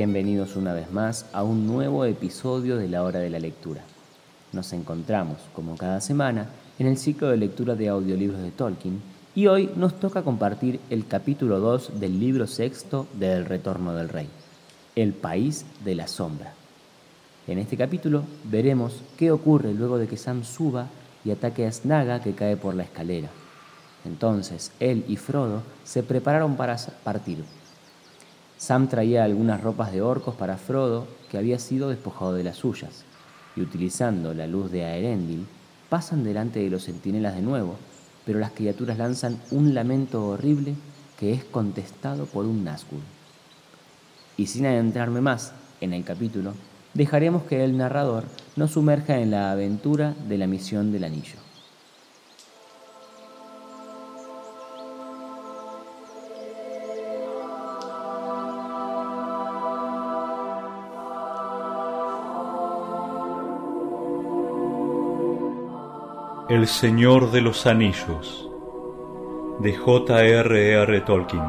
Bienvenidos una vez más a un nuevo episodio de la hora de la lectura. Nos encontramos, como cada semana, en el ciclo de lectura de audiolibros de Tolkien y hoy nos toca compartir el capítulo 2 del libro sexto de El Retorno del Rey, El País de la Sombra. En este capítulo veremos qué ocurre luego de que Sam suba y ataque a Snaga que cae por la escalera. Entonces él y Frodo se prepararon para partir Sam traía algunas ropas de orcos para Frodo, que había sido despojado de las suyas, y utilizando la luz de Aerendil, pasan delante de los centinelas de nuevo, pero las criaturas lanzan un lamento horrible que es contestado por un Nazgûl. Y sin adentrarme más en el capítulo, dejaremos que el narrador nos sumerja en la aventura de la misión del anillo. El Señor de los Anillos de J.R.R. Tolkien.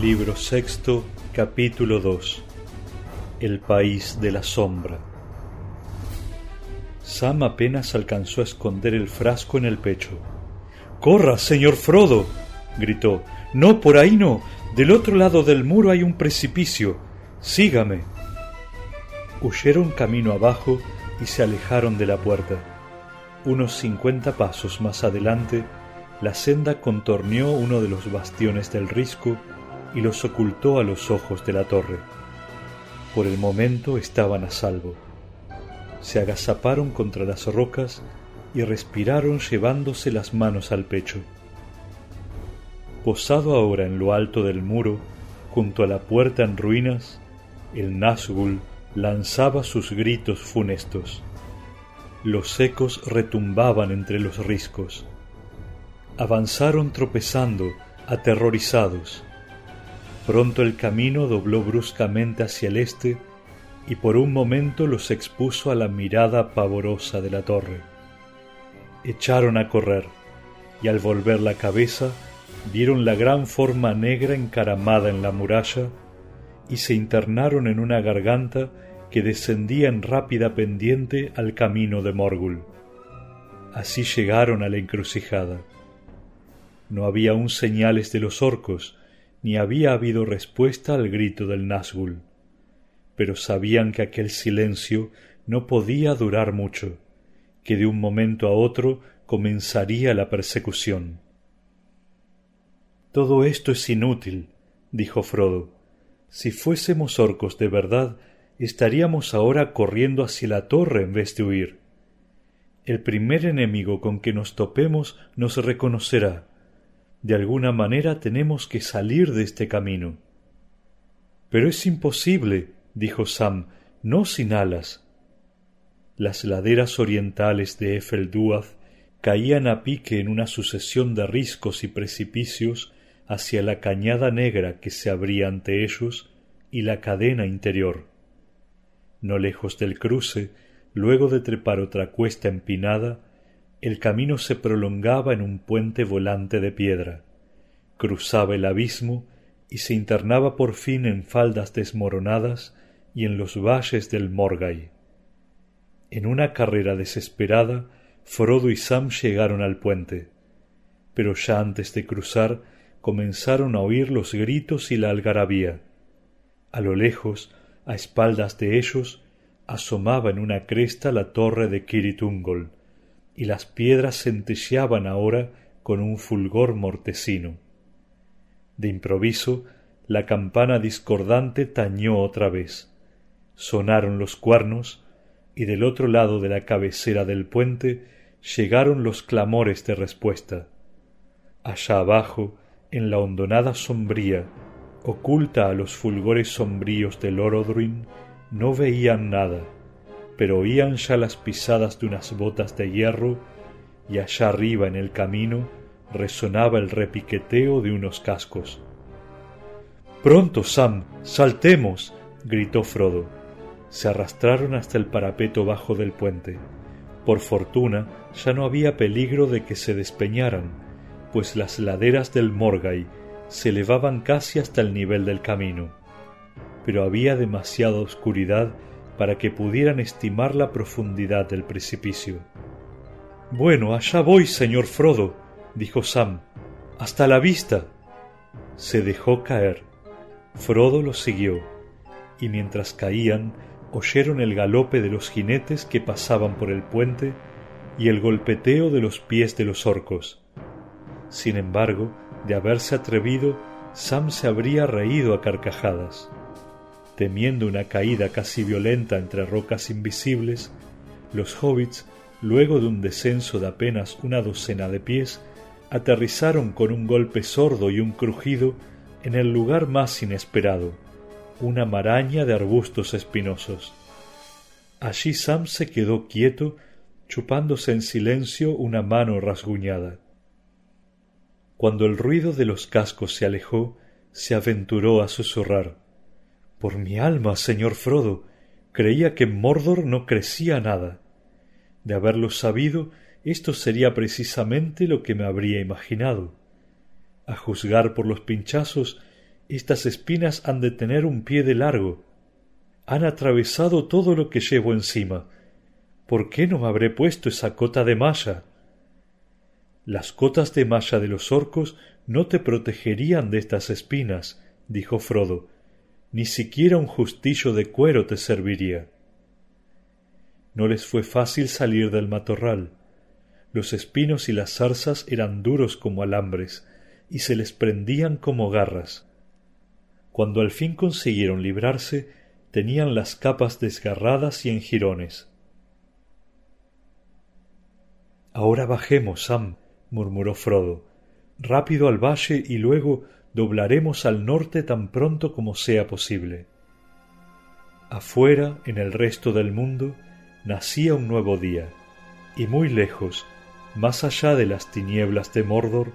Libro sexto, capítulo 2 El país de la sombra. Sam apenas alcanzó a esconder el frasco en el pecho. ¡Corra, señor Frodo! gritó. No, por ahí no. Del otro lado del muro hay un precipicio. Sígame. Huyeron camino abajo y se alejaron de la puerta. Unos cincuenta pasos más adelante, la senda contorneó uno de los bastiones del risco y los ocultó a los ojos de la torre. Por el momento estaban a salvo. Se agazaparon contra las rocas y respiraron llevándose las manos al pecho. Posado ahora en lo alto del muro, junto a la puerta en ruinas, el Nazgûl lanzaba sus gritos funestos. Los ecos retumbaban entre los riscos. Avanzaron tropezando, aterrorizados. Pronto el camino dobló bruscamente hacia el este y por un momento los expuso a la mirada pavorosa de la torre. Echaron a correr y al volver la cabeza vieron la gran forma negra encaramada en la muralla y se internaron en una garganta que descendía en rápida pendiente al camino de Morgul. Así llegaron a la encrucijada. No había aún señales de los orcos, ni había habido respuesta al grito del Nazgûl, pero sabían que aquel silencio no podía durar mucho, que de un momento a otro comenzaría la persecución. Todo esto es inútil, dijo Frodo. Si fuésemos orcos de verdad, estaríamos ahora corriendo hacia la torre en vez de huir. El primer enemigo con que nos topemos nos reconocerá. De alguna manera tenemos que salir de este camino. Pero es imposible, dijo Sam, no sin alas. Las laderas orientales de Efelduaz caían a pique en una sucesión de riscos y precipicios hacia la cañada negra que se abría ante ellos y la cadena interior. No lejos del cruce, luego de trepar otra cuesta empinada, el camino se prolongaba en un puente volante de piedra, cruzaba el abismo y se internaba por fin en faldas desmoronadas y en los valles del Morgai. En una carrera desesperada, Frodo y Sam llegaron al puente, pero ya antes de cruzar comenzaron a oír los gritos y la algarabía. A lo lejos, a espaldas de ellos, asomaba en una cresta la torre de Kiritungol, y las piedras centelleaban ahora con un fulgor mortecino. De improviso, la campana discordante tañó otra vez. Sonaron los cuernos, y del otro lado de la cabecera del puente llegaron los clamores de respuesta. Allá abajo, en la hondonada sombría, oculta a los fulgores sombríos del Orodruin, no veían nada, pero oían ya las pisadas de unas botas de hierro, y allá arriba en el camino resonaba el repiqueteo de unos cascos. Pronto, Sam, saltemos. gritó Frodo. Se arrastraron hasta el parapeto bajo del puente. Por fortuna ya no había peligro de que se despeñaran, pues las laderas del Morgai se elevaban casi hasta el nivel del camino. Pero había demasiada oscuridad para que pudieran estimar la profundidad del precipicio. Bueno, allá voy, señor Frodo, dijo Sam. Hasta la vista. Se dejó caer. Frodo los siguió, y mientras caían, oyeron el galope de los jinetes que pasaban por el puente y el golpeteo de los pies de los orcos. Sin embargo, de haberse atrevido, Sam se habría reído a carcajadas. Temiendo una caída casi violenta entre rocas invisibles, los hobbits, luego de un descenso de apenas una docena de pies, aterrizaron con un golpe sordo y un crujido en el lugar más inesperado, una maraña de arbustos espinosos. Allí Sam se quedó quieto, chupándose en silencio una mano rasguñada. Cuando el ruido de los cascos se alejó, se aventuró a susurrar Por mi alma, señor Frodo, creía que en Mordor no crecía nada. De haberlo sabido, esto sería precisamente lo que me habría imaginado. A juzgar por los pinchazos, estas espinas han de tener un pie de largo. Han atravesado todo lo que llevo encima. ¿Por qué no habré puesto esa cota de malla? Las cotas de malla de los orcos no te protegerían de estas espinas, dijo Frodo. Ni siquiera un justillo de cuero te serviría. No les fue fácil salir del matorral. Los espinos y las zarzas eran duros como alambres, y se les prendían como garras. Cuando al fin consiguieron librarse, tenían las capas desgarradas y en jirones. Ahora bajemos, Sam, murmuró Frodo. Rápido al valle y luego doblaremos al norte tan pronto como sea posible. Afuera, en el resto del mundo, nacía un nuevo día, y muy lejos, más allá de las tinieblas de Mordor,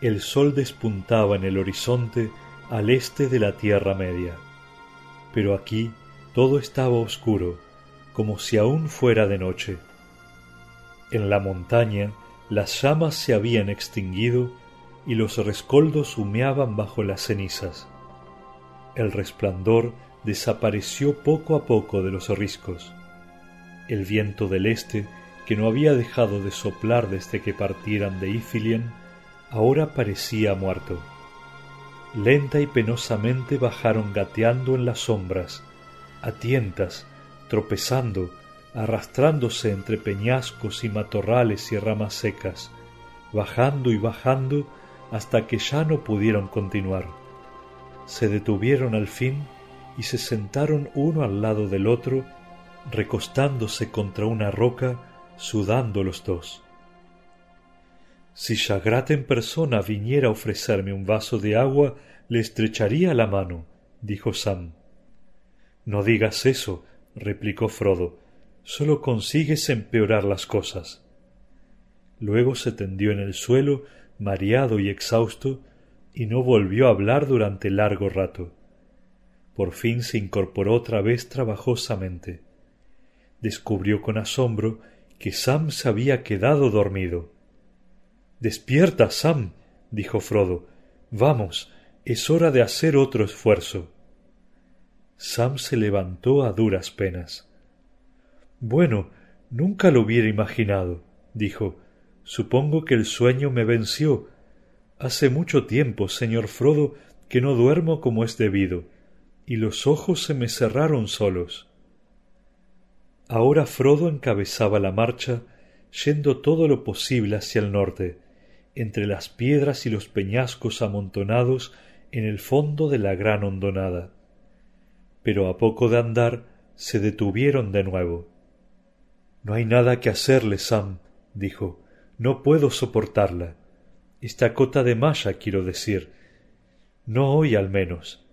el sol despuntaba en el horizonte al este de la Tierra Media. Pero aquí todo estaba oscuro, como si aún fuera de noche. En la montaña las llamas se habían extinguido y los rescoldos humeaban bajo las cenizas. El resplandor desapareció poco a poco de los riscos. El viento del este, que no había dejado de soplar desde que partieran de Ithilien, ahora parecía muerto. Lenta y penosamente bajaron gateando en las sombras, a tientas, tropezando, arrastrándose entre peñascos y matorrales y ramas secas, bajando y bajando hasta que ya no pudieron continuar. Se detuvieron al fin y se sentaron uno al lado del otro, recostándose contra una roca, sudando los dos. Si Shagrat en persona viniera a ofrecerme un vaso de agua, le estrecharía la mano, dijo Sam. No digas eso, replicó Frodo sólo consigues empeorar las cosas. Luego se tendió en el suelo, mareado y exhausto, y no volvió a hablar durante largo rato. Por fin se incorporó otra vez trabajosamente. Descubrió con asombro que Sam se había quedado dormido. Despierta, Sam, dijo Frodo. Vamos, es hora de hacer otro esfuerzo. Sam se levantó a duras penas. Bueno, nunca lo hubiera imaginado, dijo. Supongo que el sueño me venció. Hace mucho tiempo, señor Frodo, que no duermo como es debido, y los ojos se me cerraron solos. Ahora Frodo encabezaba la marcha, yendo todo lo posible hacia el norte, entre las piedras y los peñascos amontonados en el fondo de la gran hondonada. Pero a poco de andar se detuvieron de nuevo. No hay nada que hacerle, Sam, dijo. No puedo soportarla. Esta cota de malla, quiero decir. No hoy al menos.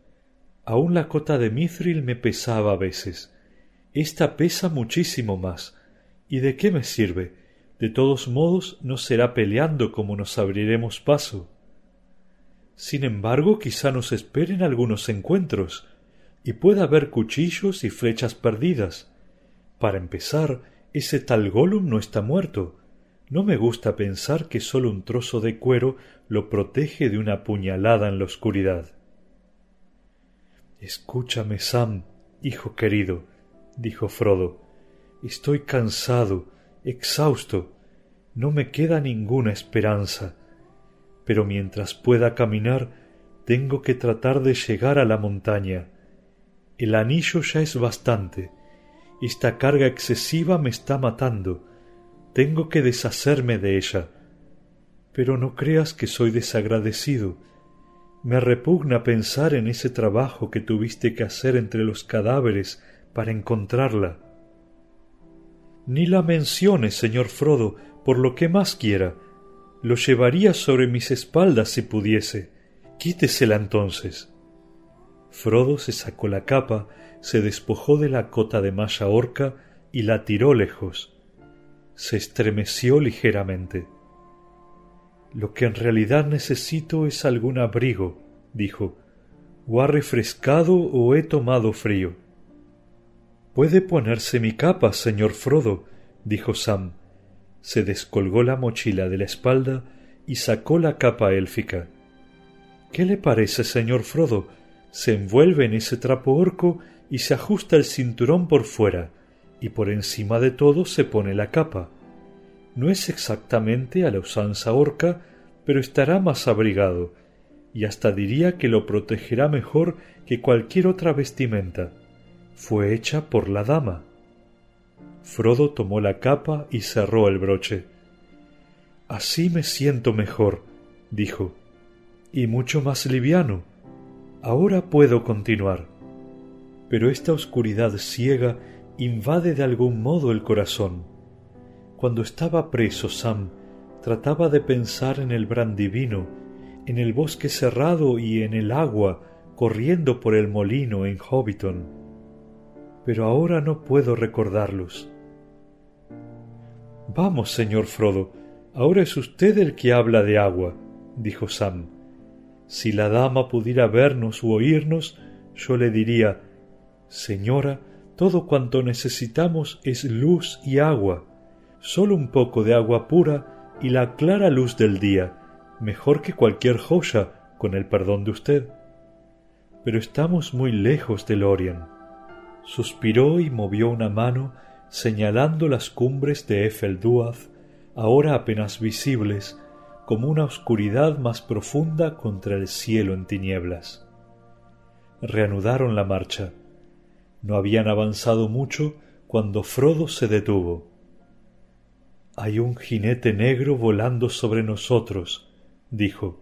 Aun la cota de mithril me pesaba a veces. Esta pesa muchísimo más. ¿Y de qué me sirve? De todos modos no será peleando como nos abriremos paso. Sin embargo, quizá nos esperen algunos encuentros, y pueda haber cuchillos y flechas perdidas. Para empezar, ese tal Gollum no está muerto. No me gusta pensar que sólo un trozo de cuero lo protege de una puñalada en la oscuridad. Escúchame, Sam, hijo querido, dijo Frodo. Estoy cansado, exhausto. No me queda ninguna esperanza. Pero mientras pueda caminar, tengo que tratar de llegar a la montaña. El anillo ya es bastante. Esta carga excesiva me está matando. Tengo que deshacerme de ella. Pero no creas que soy desagradecido. Me repugna pensar en ese trabajo que tuviste que hacer entre los cadáveres para encontrarla. Ni la menciones, señor Frodo, por lo que más quiera. Lo llevaría sobre mis espaldas si pudiese. Quítesela entonces. Frodo se sacó la capa, se despojó de la cota de malla horca y la tiró lejos. Se estremeció ligeramente. Lo que en realidad necesito es algún abrigo, dijo. O ha refrescado o he tomado frío. Puede ponerse mi capa, señor Frodo, dijo Sam. Se descolgó la mochila de la espalda y sacó la capa élfica. ¿Qué le parece, señor Frodo? Se envuelve en ese trapo orco y se ajusta el cinturón por fuera, y por encima de todo se pone la capa. No es exactamente a la usanza orca, pero estará más abrigado, y hasta diría que lo protegerá mejor que cualquier otra vestimenta. Fue hecha por la dama. Frodo tomó la capa y cerró el broche. Así me siento mejor, dijo, y mucho más liviano. Ahora puedo continuar. Pero esta oscuridad ciega invade de algún modo el corazón. Cuando estaba preso Sam, trataba de pensar en el Brandivino, en el bosque cerrado y en el agua corriendo por el molino en Hobbiton. Pero ahora no puedo recordarlos. Vamos, señor Frodo, ahora es usted el que habla de agua, dijo Sam. Si la dama pudiera vernos u oírnos, yo le diría Señora, todo cuanto necesitamos es luz y agua, solo un poco de agua pura y la clara luz del día, mejor que cualquier joya, con el perdón de usted. Pero estamos muy lejos de Lorien. Suspiró y movió una mano señalando las cumbres de Efelduaz, ahora apenas visibles, como una oscuridad más profunda contra el cielo en tinieblas. Reanudaron la marcha. No habían avanzado mucho cuando Frodo se detuvo. Hay un jinete negro volando sobre nosotros, dijo.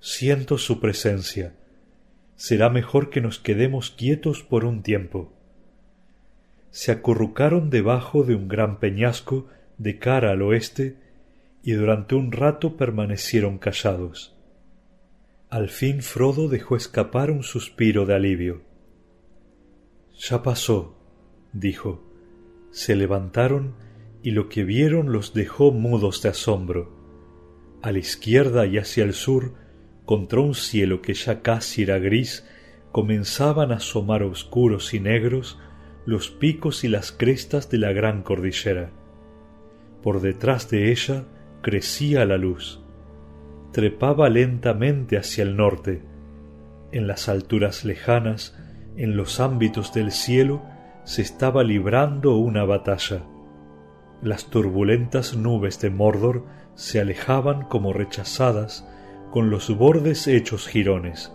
Siento su presencia. Será mejor que nos quedemos quietos por un tiempo. Se acurrucaron debajo de un gran peñasco de cara al oeste y durante un rato permanecieron callados. Al fin Frodo dejó escapar un suspiro de alivio. Ya pasó, dijo. Se levantaron y lo que vieron los dejó mudos de asombro. A la izquierda y hacia el sur, contra un cielo que ya casi era gris, comenzaban a asomar oscuros y negros los picos y las crestas de la gran cordillera. Por detrás de ella crecía la luz. Trepaba lentamente hacia el norte. En las alturas lejanas, en los ámbitos del cielo, se estaba librando una batalla. Las turbulentas nubes de Mordor se alejaban como rechazadas con los bordes hechos jirones,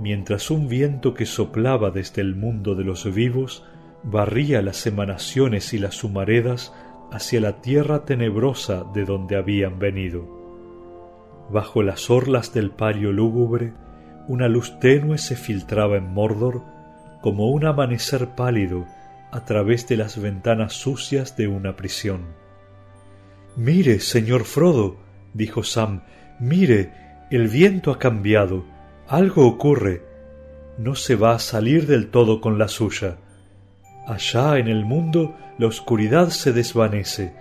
mientras un viento que soplaba desde el mundo de los vivos barría las emanaciones y las humaredas hacia la tierra tenebrosa de donde habían venido. Bajo las orlas del palio lúgubre, una luz tenue se filtraba en Mordor como un amanecer pálido a través de las ventanas sucias de una prisión. Mire, señor Frodo, dijo Sam, mire, el viento ha cambiado, algo ocurre. No se va a salir del todo con la suya. Allá en el mundo la oscuridad se desvanece.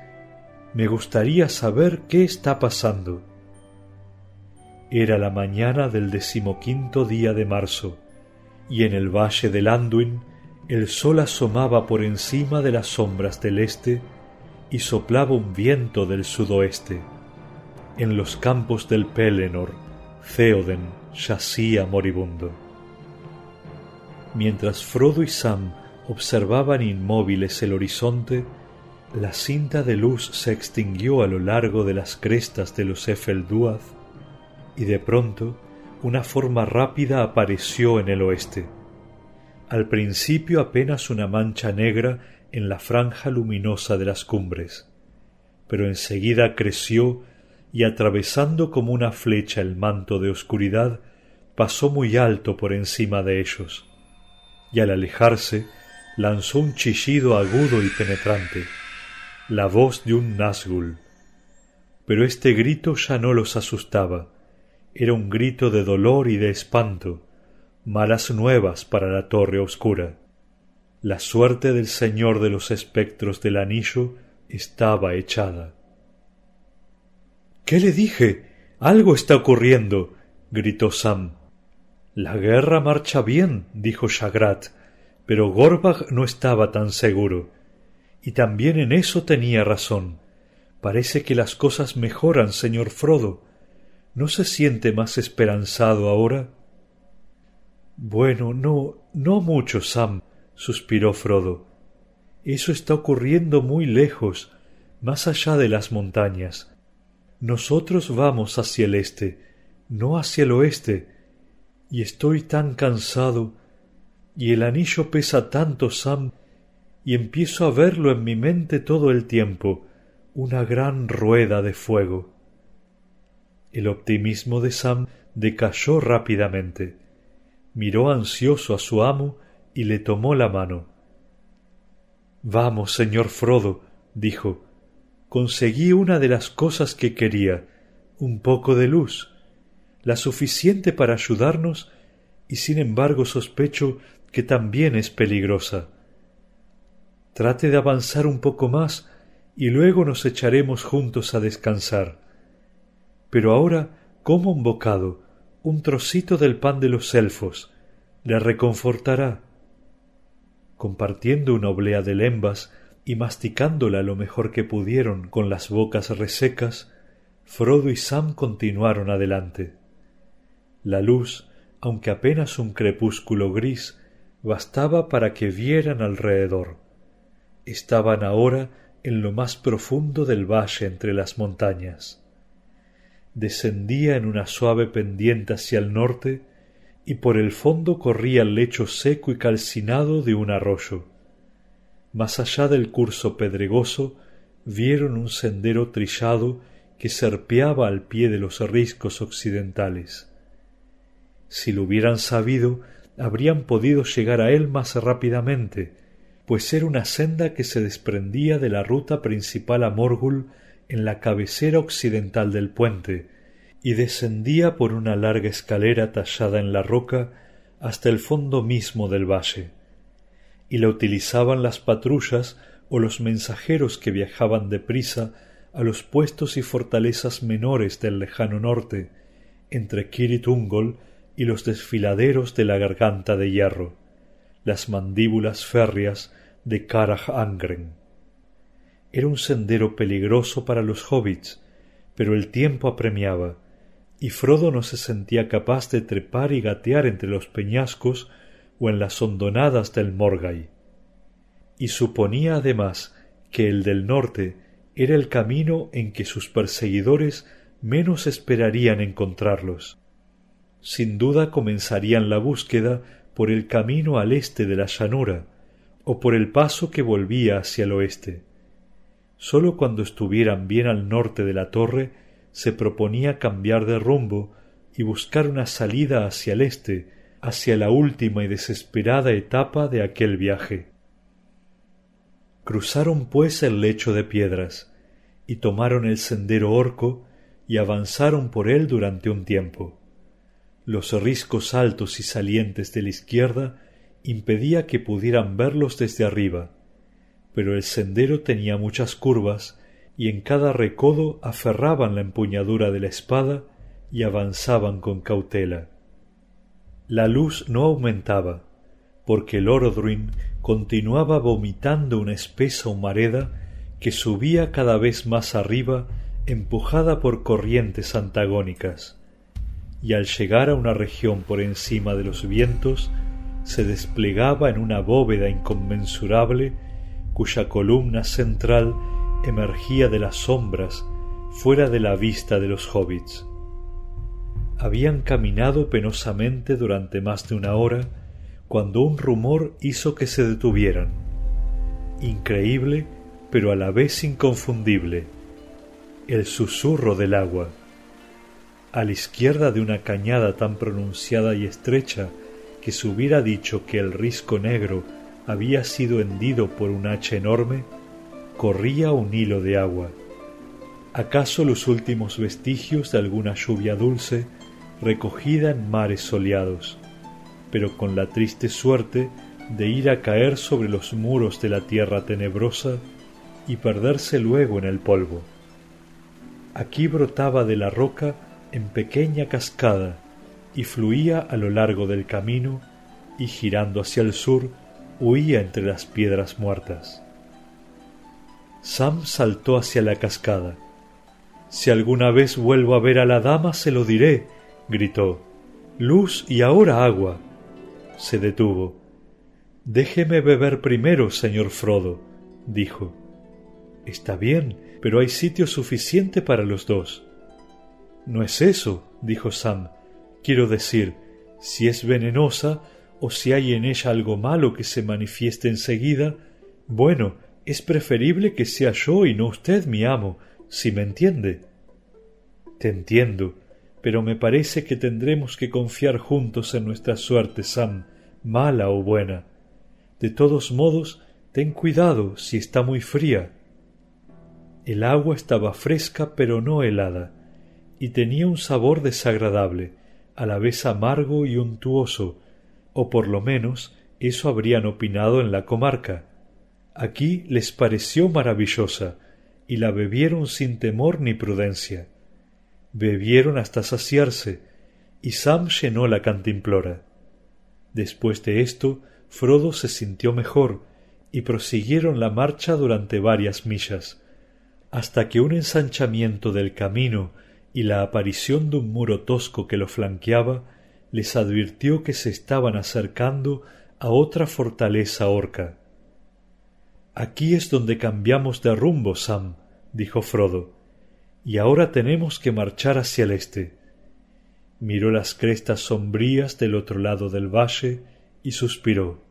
Me gustaría saber qué está pasando. Era la mañana del decimoquinto día de marzo, y en el valle del Anduin el sol asomaba por encima de las sombras del este y soplaba un viento del sudoeste. En los campos del Pelennor, Theoden yacía moribundo. Mientras Frodo y Sam observaban inmóviles el horizonte, la cinta de luz se extinguió a lo largo de las crestas de los Efelduaz y de pronto una forma rápida apareció en el oeste. Al principio apenas una mancha negra en la franja luminosa de las cumbres, pero enseguida creció y atravesando como una flecha el manto de oscuridad, pasó muy alto por encima de ellos, y al alejarse lanzó un chillido agudo y penetrante, la voz de un Nazgul. Pero este grito ya no los asustaba, era un grito de dolor y de espanto, malas nuevas para la torre oscura. La suerte del señor de los espectros del anillo estaba echada. ¿Qué le dije? Algo está ocurriendo. gritó Sam. La guerra marcha bien, dijo Shagrat, pero Gorbag no estaba tan seguro. Y también en eso tenía razón. Parece que las cosas mejoran, señor Frodo. ¿No se siente más esperanzado ahora? Bueno, no, no mucho, Sam, suspiró Frodo. Eso está ocurriendo muy lejos, más allá de las montañas. Nosotros vamos hacia el este, no hacia el oeste, y estoy tan cansado, y el anillo pesa tanto, Sam, y empiezo a verlo en mi mente todo el tiempo, una gran rueda de fuego. El optimismo de Sam decayó rápidamente miró ansioso a su amo y le tomó la mano. Vamos, señor Frodo, dijo, conseguí una de las cosas que quería, un poco de luz, la suficiente para ayudarnos, y sin embargo sospecho que también es peligrosa. Trate de avanzar un poco más y luego nos echaremos juntos a descansar. Pero ahora como un bocado, un trocito del pan de los elfos, le reconfortará. Compartiendo una oblea de lembas y masticándola lo mejor que pudieron con las bocas resecas, Frodo y Sam continuaron adelante. La luz, aunque apenas un crepúsculo gris, bastaba para que vieran alrededor. Estaban ahora en lo más profundo del valle entre las montañas descendía en una suave pendiente hacia el norte y por el fondo corría el lecho seco y calcinado de un arroyo. Más allá del curso pedregoso vieron un sendero trillado que serpeaba al pie de los riscos occidentales. Si lo hubieran sabido, habrían podido llegar a él más rápidamente, pues era una senda que se desprendía de la ruta principal a Morgul en la cabecera occidental del puente y descendía por una larga escalera tallada en la roca hasta el fondo mismo del valle y la utilizaban las patrullas o los mensajeros que viajaban deprisa a los puestos y fortalezas menores del lejano norte entre Kirit Ungol y los desfiladeros de la garganta de hierro las mandíbulas férreas de Angren era un sendero peligroso para los hobbits, pero el tiempo apremiaba, y Frodo no se sentía capaz de trepar y gatear entre los peñascos o en las hondonadas del Morgai. Y suponía además que el del norte era el camino en que sus perseguidores menos esperarían encontrarlos. Sin duda comenzarían la búsqueda por el camino al este de la llanura, o por el paso que volvía hacia el oeste. Sólo cuando estuvieran bien al norte de la torre se proponía cambiar de rumbo y buscar una salida hacia el este, hacia la última y desesperada etapa de aquel viaje. Cruzaron pues el lecho de piedras, y tomaron el sendero orco, y avanzaron por él durante un tiempo. Los riscos altos y salientes de la izquierda impedía que pudieran verlos desde arriba, pero el sendero tenía muchas curvas y en cada recodo aferraban la empuñadura de la espada y avanzaban con cautela. La luz no aumentaba, porque el Orodruin continuaba vomitando una espesa humareda que subía cada vez más arriba empujada por corrientes antagónicas, y al llegar a una región por encima de los vientos se desplegaba en una bóveda inconmensurable cuya columna central emergía de las sombras fuera de la vista de los hobbits. Habían caminado penosamente durante más de una hora cuando un rumor hizo que se detuvieran. Increíble, pero a la vez inconfundible. El susurro del agua. A la izquierda de una cañada tan pronunciada y estrecha que se hubiera dicho que el risco negro había sido hendido por un hacha enorme, corría un hilo de agua. ¿Acaso los últimos vestigios de alguna lluvia dulce recogida en mares soleados, pero con la triste suerte de ir a caer sobre los muros de la tierra tenebrosa y perderse luego en el polvo? Aquí brotaba de la roca en pequeña cascada y fluía a lo largo del camino y girando hacia el sur huía entre las piedras muertas. Sam saltó hacia la cascada. Si alguna vez vuelvo a ver a la dama se lo diré, gritó. Luz y ahora agua. Se detuvo. Déjeme beber primero, señor Frodo, dijo. Está bien, pero hay sitio suficiente para los dos. No es eso, dijo Sam. Quiero decir, si es venenosa o si hay en ella algo malo que se manifieste enseguida, bueno, es preferible que sea yo y no usted mi amo, si me entiende. Te entiendo, pero me parece que tendremos que confiar juntos en nuestra suerte, Sam, mala o buena. De todos modos, ten cuidado si está muy fría. El agua estaba fresca pero no helada, y tenía un sabor desagradable, a la vez amargo y untuoso, o por lo menos eso habrían opinado en la comarca. Aquí les pareció maravillosa, y la bebieron sin temor ni prudencia. Bebieron hasta saciarse, y Sam llenó la cantimplora. Después de esto, Frodo se sintió mejor, y prosiguieron la marcha durante varias millas, hasta que un ensanchamiento del camino y la aparición de un muro tosco que lo flanqueaba les advirtió que se estaban acercando a otra fortaleza orca. Aquí es donde cambiamos de rumbo, Sam, dijo Frodo, y ahora tenemos que marchar hacia el este. Miró las crestas sombrías del otro lado del valle y suspiró.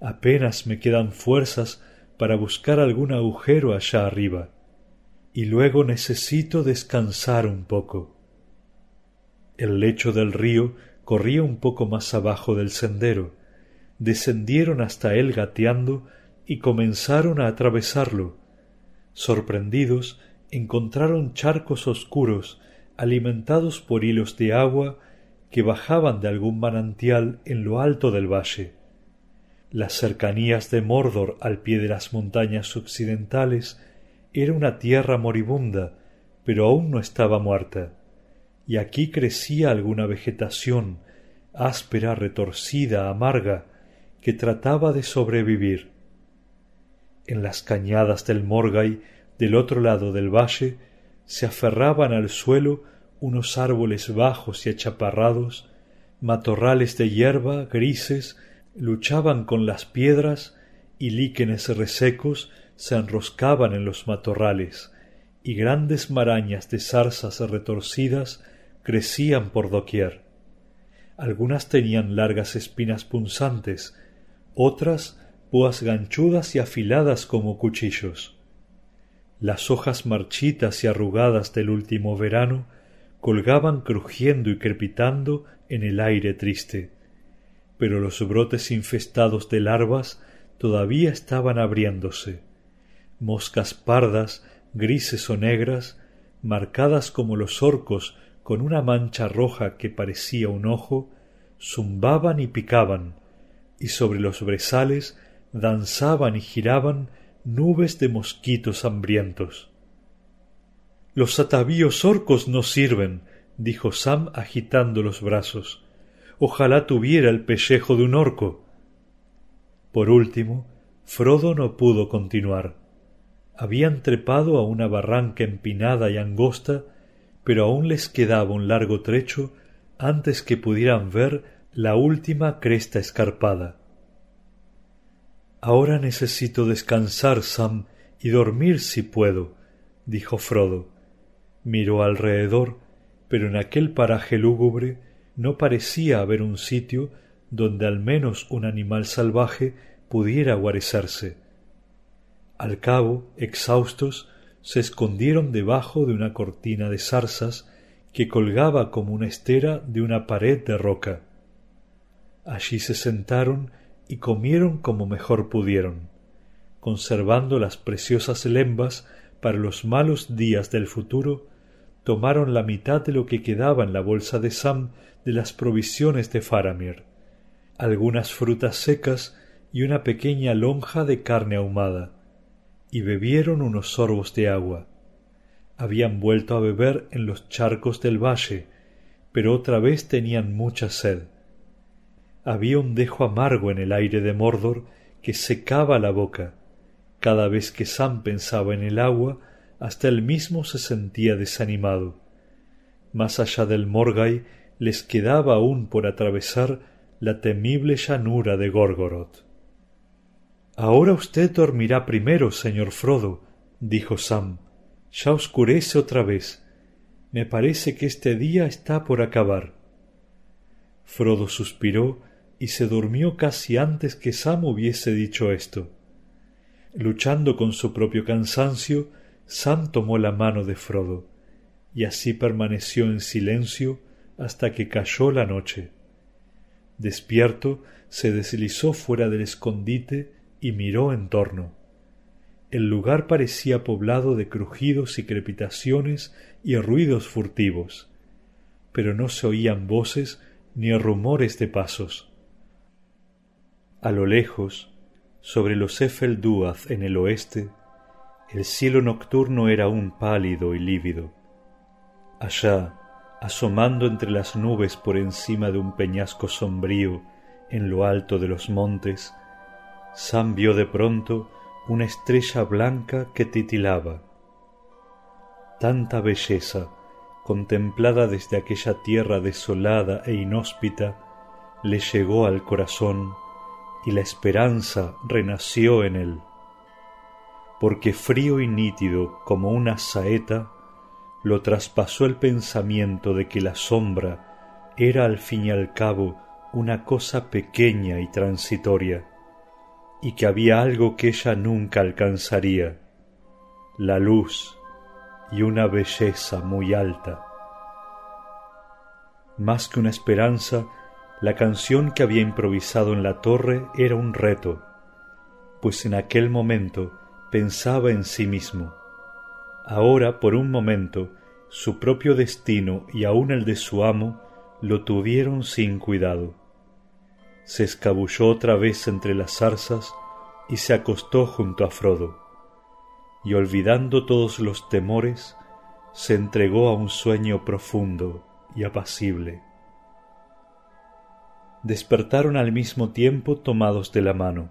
Apenas me quedan fuerzas para buscar algún agujero allá arriba y luego necesito descansar un poco. El lecho del río corría un poco más abajo del sendero. Descendieron hasta él gateando y comenzaron a atravesarlo. Sorprendidos, encontraron charcos oscuros alimentados por hilos de agua que bajaban de algún manantial en lo alto del valle. Las cercanías de Mordor al pie de las montañas occidentales era una tierra moribunda, pero aún no estaba muerta, y aquí crecía alguna vegetación, áspera, retorcida, amarga, que trataba de sobrevivir. En las cañadas del Morgay, del otro lado del valle, se aferraban al suelo unos árboles bajos y achaparrados, matorrales de hierba grises luchaban con las piedras y líquenes resecos se enroscaban en los matorrales, y grandes marañas de zarzas retorcidas crecían por doquier. Algunas tenían largas espinas punzantes, otras púas ganchudas y afiladas como cuchillos. Las hojas marchitas y arrugadas del último verano colgaban crujiendo y crepitando en el aire triste, pero los brotes infestados de larvas todavía estaban abriéndose. Moscas pardas, grises o negras, marcadas como los orcos con una mancha roja que parecía un ojo, zumbaban y picaban, y sobre los brezales danzaban y giraban nubes de mosquitos hambrientos. Los atavíos orcos no sirven, dijo Sam agitando los brazos. Ojalá tuviera el pellejo de un orco. Por último, Frodo no pudo continuar. Habían trepado a una barranca empinada y angosta, pero aún les quedaba un largo trecho antes que pudieran ver la última cresta escarpada. Ahora necesito descansar, Sam, y dormir si puedo, dijo Frodo. Miró alrededor, pero en aquel paraje lúgubre no parecía haber un sitio donde al menos un animal salvaje pudiera guarecerse. Al cabo, exhaustos, se escondieron debajo de una cortina de zarzas que colgaba como una estera de una pared de roca. Allí se sentaron y comieron como mejor pudieron, conservando las preciosas lembas para los malos días del futuro, tomaron la mitad de lo que quedaba en la bolsa de Sam de las provisiones de Faramir, algunas frutas secas y una pequeña lonja de carne ahumada, y bebieron unos sorbos de agua. Habían vuelto a beber en los charcos del valle, pero otra vez tenían mucha sed. Había un dejo amargo en el aire de Mordor que secaba la boca. Cada vez que Sam pensaba en el agua, hasta él mismo se sentía desanimado. Más allá del Morgai les quedaba aún por atravesar la temible llanura de Gorgoroth. Ahora usted dormirá primero, señor Frodo, dijo Sam. Ya oscurece otra vez. Me parece que este día está por acabar. Frodo suspiró y se durmió casi antes que Sam hubiese dicho esto. Luchando con su propio cansancio, Sam tomó la mano de Frodo, y así permaneció en silencio hasta que cayó la noche. Despierto, se deslizó fuera del escondite y miró en torno. El lugar parecía poblado de crujidos y crepitaciones y ruidos furtivos, pero no se oían voces ni rumores de pasos. A lo lejos, sobre los Efelduaz en el oeste, el cielo nocturno era aún pálido y lívido. Allá, asomando entre las nubes por encima de un peñasco sombrío en lo alto de los montes, Sam vio de pronto una estrella blanca que titilaba. Tanta belleza, contemplada desde aquella tierra desolada e inhóspita, le llegó al corazón y la esperanza renació en él. Porque frío y nítido como una saeta, lo traspasó el pensamiento de que la sombra era al fin y al cabo una cosa pequeña y transitoria, y que había algo que ella nunca alcanzaría, la luz y una belleza muy alta. Más que una esperanza, la canción que había improvisado en la torre era un reto, pues en aquel momento pensaba en sí mismo. Ahora, por un momento, su propio destino y aun el de su amo lo tuvieron sin cuidado. Se escabulló otra vez entre las zarzas y se acostó junto a Frodo, y olvidando todos los temores, se entregó a un sueño profundo y apacible despertaron al mismo tiempo tomados de la mano.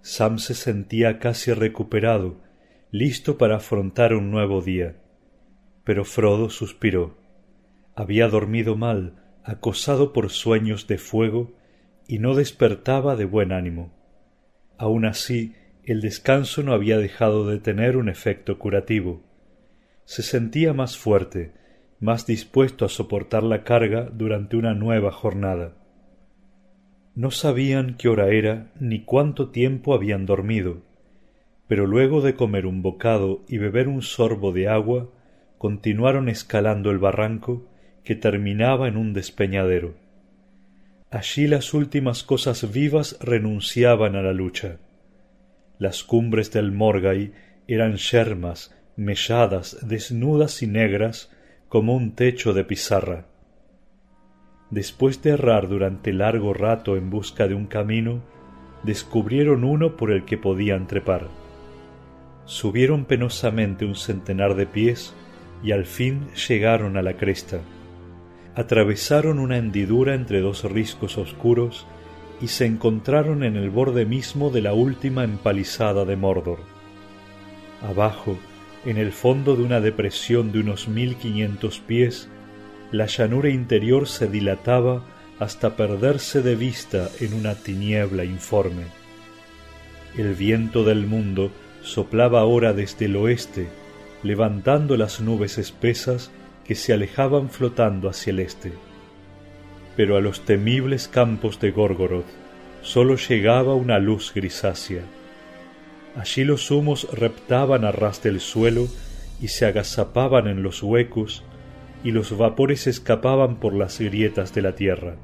Sam se sentía casi recuperado, listo para afrontar un nuevo día. Pero Frodo suspiró. Había dormido mal, acosado por sueños de fuego, y no despertaba de buen ánimo. Aun así, el descanso no había dejado de tener un efecto curativo. Se sentía más fuerte, más dispuesto a soportar la carga durante una nueva jornada. No sabían qué hora era ni cuánto tiempo habían dormido, pero luego de comer un bocado y beber un sorbo de agua, continuaron escalando el barranco que terminaba en un despeñadero. Allí las últimas cosas vivas renunciaban a la lucha. Las cumbres del Morgay eran yermas, melladas, desnudas y negras como un techo de pizarra. Después de errar durante largo rato en busca de un camino, descubrieron uno por el que podían trepar. Subieron penosamente un centenar de pies y al fin llegaron a la cresta. Atravesaron una hendidura entre dos riscos oscuros y se encontraron en el borde mismo de la última empalizada de Mordor. Abajo, en el fondo de una depresión de unos mil quinientos pies, la llanura interior se dilataba hasta perderse de vista en una tiniebla informe. El viento del mundo soplaba ahora desde el oeste, levantando las nubes espesas que se alejaban flotando hacia el este. Pero a los temibles campos de Gorgoroth sólo llegaba una luz grisácea. Allí los humos reptaban a ras del suelo y se agazapaban en los huecos, y los vapores escapaban por las grietas de la tierra.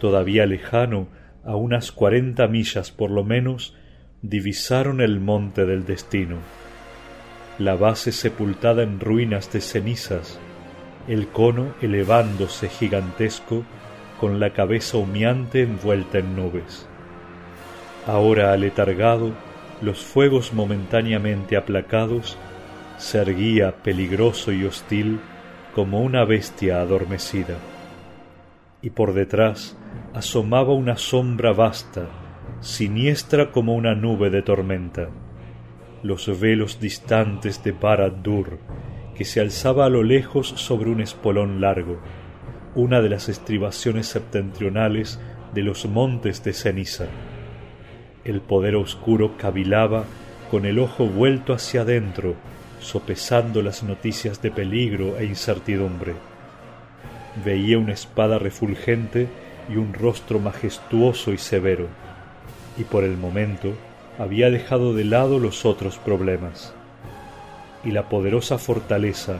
Todavía lejano, a unas cuarenta millas por lo menos, divisaron el monte del destino. La base sepultada en ruinas de cenizas, el cono elevándose gigantesco con la cabeza humeante envuelta en nubes. Ahora aletargado, los fuegos momentáneamente aplacados, se erguía peligroso y hostil como una bestia adormecida. Y por detrás asomaba una sombra vasta, siniestra como una nube de tormenta. Los velos distantes de Barad-dûr, que se alzaba a lo lejos sobre un espolón largo, una de las estribaciones septentrionales de los montes de ceniza. El poder oscuro cavilaba con el ojo vuelto hacia adentro, sopesando las noticias de peligro e incertidumbre. Veía una espada refulgente y un rostro majestuoso y severo y por el momento había dejado de lado los otros problemas. Y la poderosa fortaleza,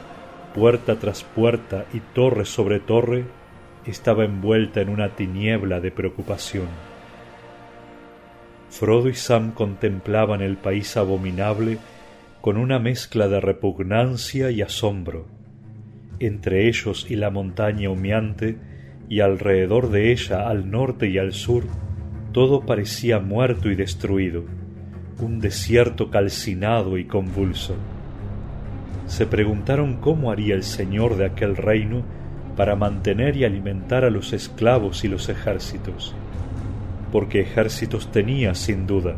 puerta tras puerta y torre sobre torre, estaba envuelta en una tiniebla de preocupación. Frodo y Sam contemplaban el país abominable con una mezcla de repugnancia y asombro. Entre ellos y la montaña humeante, y alrededor de ella al norte y al sur, todo parecía muerto y destruido, un desierto calcinado y convulso. Se preguntaron cómo haría el señor de aquel reino para mantener y alimentar a los esclavos y los ejércitos, porque ejércitos tenía sin duda,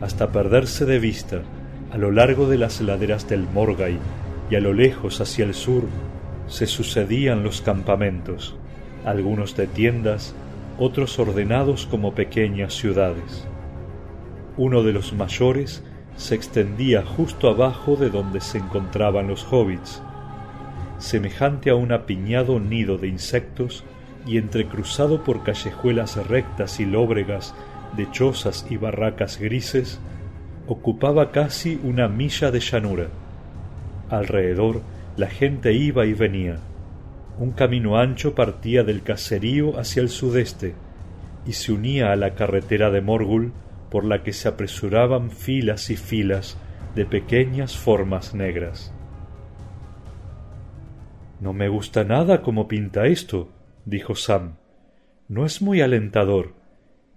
hasta perderse de vista a lo largo de las laderas del Morgai y a lo lejos hacia el sur se sucedían los campamentos, algunos de tiendas, otros ordenados como pequeñas ciudades. Uno de los mayores se extendía justo abajo de donde se encontraban los hobbits, semejante a un apiñado nido de insectos y entrecruzado por callejuelas rectas y lóbregas de chozas y barracas grises, ocupaba casi una milla de llanura. Alrededor la gente iba y venía, un camino ancho partía del caserío hacia el sudeste y se unía a la carretera de Morgul por la que se apresuraban filas y filas de pequeñas formas negras. No me gusta nada cómo pinta esto, dijo Sam. No es muy alentador,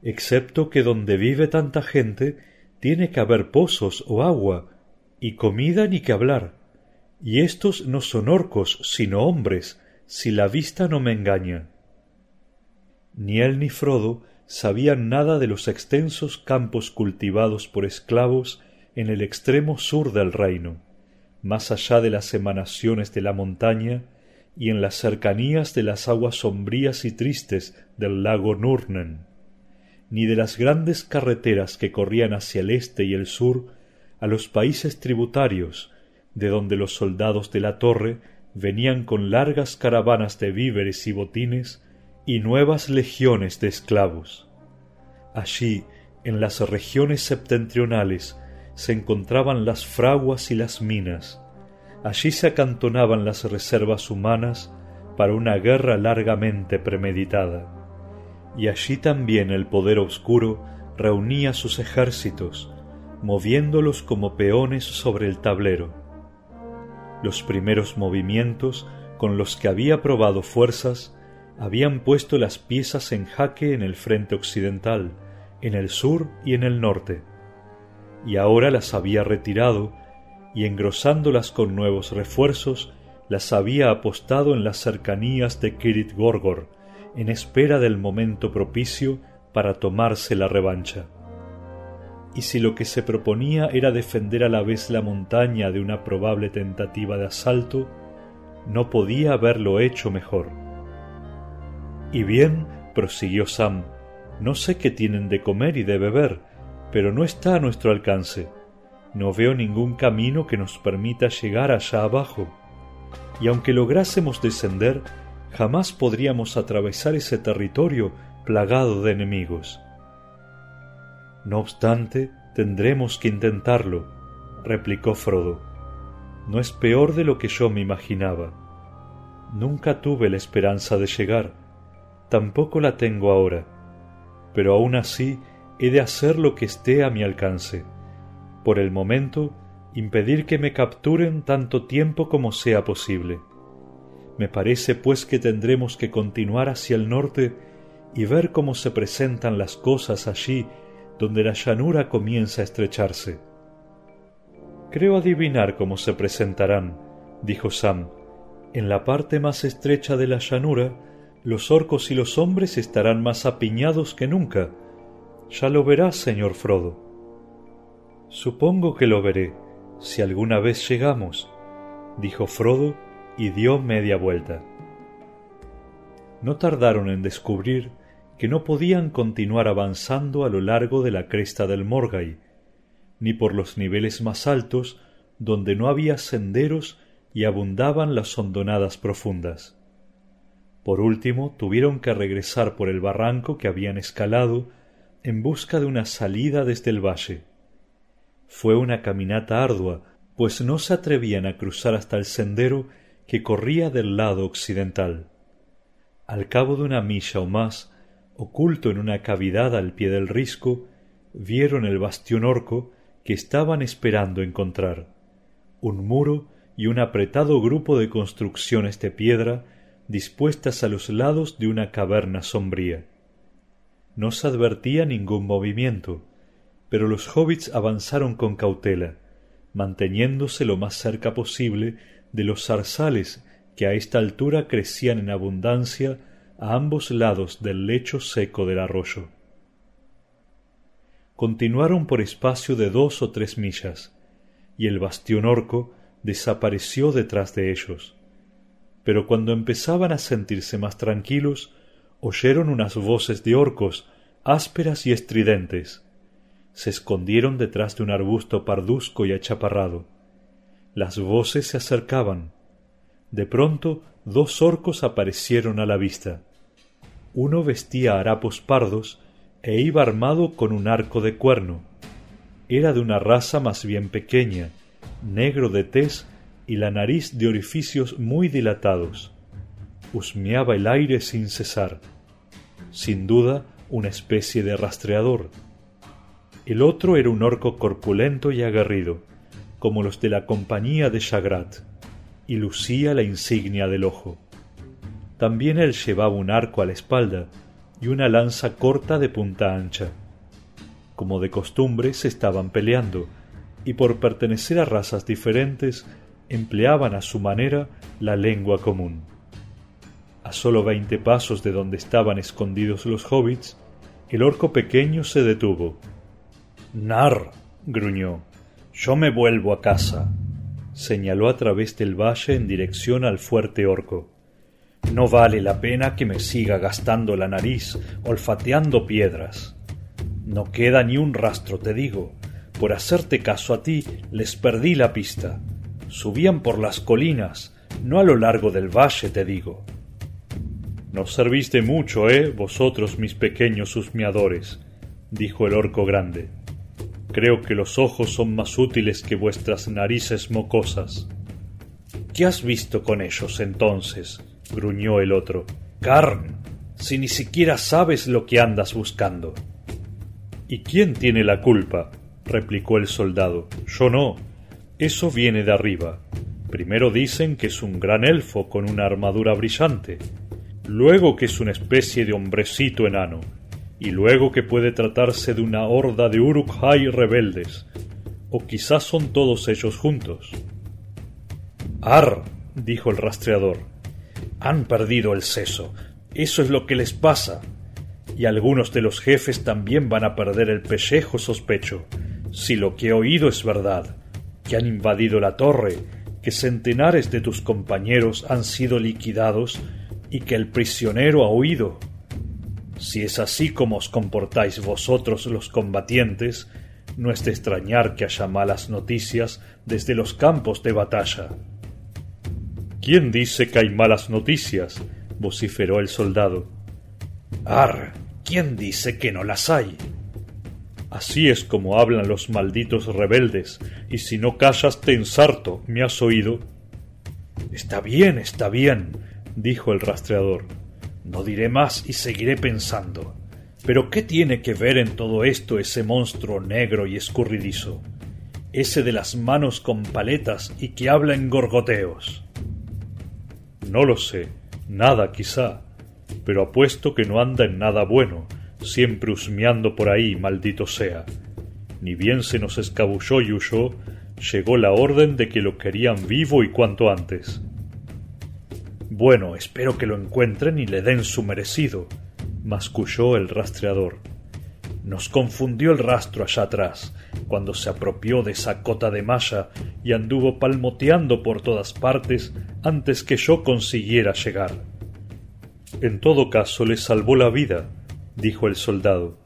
excepto que donde vive tanta gente tiene que haber pozos o agua, y comida ni que hablar. Y estos no son orcos, sino hombres, si la vista no me engaña. Ni él ni Frodo sabían nada de los extensos campos cultivados por esclavos en el extremo sur del reino, más allá de las emanaciones de la montaña y en las cercanías de las aguas sombrías y tristes del lago Nurnen, ni de las grandes carreteras que corrían hacia el este y el sur a los países tributarios, de donde los soldados de la torre venían con largas caravanas de víveres y botines y nuevas legiones de esclavos. Allí, en las regiones septentrionales, se encontraban las fraguas y las minas, allí se acantonaban las reservas humanas para una guerra largamente premeditada, y allí también el poder oscuro reunía sus ejércitos, moviéndolos como peones sobre el tablero. Los primeros movimientos con los que había probado fuerzas habían puesto las piezas en jaque en el frente occidental, en el sur y en el norte, y ahora las había retirado y engrosándolas con nuevos refuerzos las había apostado en las cercanías de Kirit Gorgor, en espera del momento propicio para tomarse la revancha. Y si lo que se proponía era defender a la vez la montaña de una probable tentativa de asalto, no podía haberlo hecho mejor. Y bien, prosiguió Sam, no sé qué tienen de comer y de beber, pero no está a nuestro alcance. No veo ningún camino que nos permita llegar allá abajo y aunque lográsemos descender, jamás podríamos atravesar ese territorio plagado de enemigos. No obstante, tendremos que intentarlo, replicó Frodo. No es peor de lo que yo me imaginaba. Nunca tuve la esperanza de llegar, tampoco la tengo ahora, pero aún así he de hacer lo que esté a mi alcance. Por el momento, impedir que me capturen tanto tiempo como sea posible. Me parece pues que tendremos que continuar hacia el norte y ver cómo se presentan las cosas allí donde la llanura comienza a estrecharse. Creo adivinar cómo se presentarán, dijo Sam. En la parte más estrecha de la llanura, los orcos y los hombres estarán más apiñados que nunca. Ya lo verás, señor Frodo. Supongo que lo veré, si alguna vez llegamos, dijo Frodo y dio media vuelta. No tardaron en descubrir que no podían continuar avanzando a lo largo de la cresta del Morgai, ni por los niveles más altos donde no había senderos y abundaban las hondonadas profundas. Por último, tuvieron que regresar por el barranco que habían escalado en busca de una salida desde el valle. Fue una caminata ardua, pues no se atrevían a cruzar hasta el sendero que corría del lado occidental. Al cabo de una milla o más, oculto en una cavidad al pie del risco, vieron el bastión orco que estaban esperando encontrar, un muro y un apretado grupo de construcciones de piedra dispuestas a los lados de una caverna sombría. No se advertía ningún movimiento, pero los hobbits avanzaron con cautela, manteniéndose lo más cerca posible de los zarzales que a esta altura crecían en abundancia a ambos lados del lecho seco del arroyo. Continuaron por espacio de dos o tres millas, y el bastión orco desapareció detrás de ellos. Pero cuando empezaban a sentirse más tranquilos, oyeron unas voces de orcos ásperas y estridentes, se escondieron detrás de un arbusto parduzco y achaparrado. Las voces se acercaban. De pronto dos orcos aparecieron a la vista. Uno vestía harapos pardos e iba armado con un arco de cuerno. Era de una raza más bien pequeña, negro de tez y la nariz de orificios muy dilatados. Husmeaba el aire sin cesar. Sin duda, una especie de rastreador el otro era un orco corpulento y aguerrido, como los de la compañía de Shagrat, y lucía la insignia del ojo. También él llevaba un arco a la espalda y una lanza corta de punta ancha. Como de costumbre se estaban peleando, y por pertenecer a razas diferentes empleaban a su manera la lengua común. A sólo veinte pasos de donde estaban escondidos los hobbits, el orco pequeño se detuvo Nar, gruñó, yo me vuelvo a casa. Señaló a través del valle en dirección al fuerte orco. No vale la pena que me siga gastando la nariz olfateando piedras. No queda ni un rastro, te digo. Por hacerte caso a ti, les perdí la pista. Subían por las colinas, no a lo largo del valle, te digo. Nos serviste mucho, eh, vosotros mis pequeños husmeadores, dijo el orco grande. Creo que los ojos son más útiles que vuestras narices mocosas. ¿Qué has visto con ellos entonces? gruñó el otro. Carn, si ni siquiera sabes lo que andas buscando. ¿Y quién tiene la culpa? replicó el soldado. Yo no. Eso viene de arriba. Primero dicen que es un gran elfo con una armadura brillante, luego que es una especie de hombrecito enano, y luego que puede tratarse de una horda de Uruk-hai rebeldes, o quizás son todos ellos juntos. Ar, dijo el rastreador, han perdido el seso, eso es lo que les pasa. Y algunos de los jefes también van a perder el pellejo, sospecho, si lo que he oído es verdad, que han invadido la torre que centenares de tus compañeros han sido liquidados y que el prisionero ha huido. Si es así como os comportáis vosotros los combatientes, no es de extrañar que haya malas noticias desde los campos de batalla. ¿Quién dice que hay malas noticias? vociferó el soldado. Ar, ¿quién dice que no las hay? Así es como hablan los malditos rebeldes, y si no callas te ensarto, ¿me has oído? Está bien, está bien, dijo el rastreador. No diré más y seguiré pensando. Pero ¿qué tiene que ver en todo esto ese monstruo negro y escurridizo? Ese de las manos con paletas y que habla en gorgoteos. No lo sé, nada quizá, pero apuesto que no anda en nada bueno, siempre husmeando por ahí, maldito sea. Ni bien se nos escabulló y huyó, llegó la orden de que lo querían vivo y cuanto antes. Bueno, espero que lo encuentren y le den su merecido, masculló el rastreador. Nos confundió el rastro allá atrás, cuando se apropió de esa cota de malla y anduvo palmoteando por todas partes antes que yo consiguiera llegar. En todo caso le salvó la vida, dijo el soldado.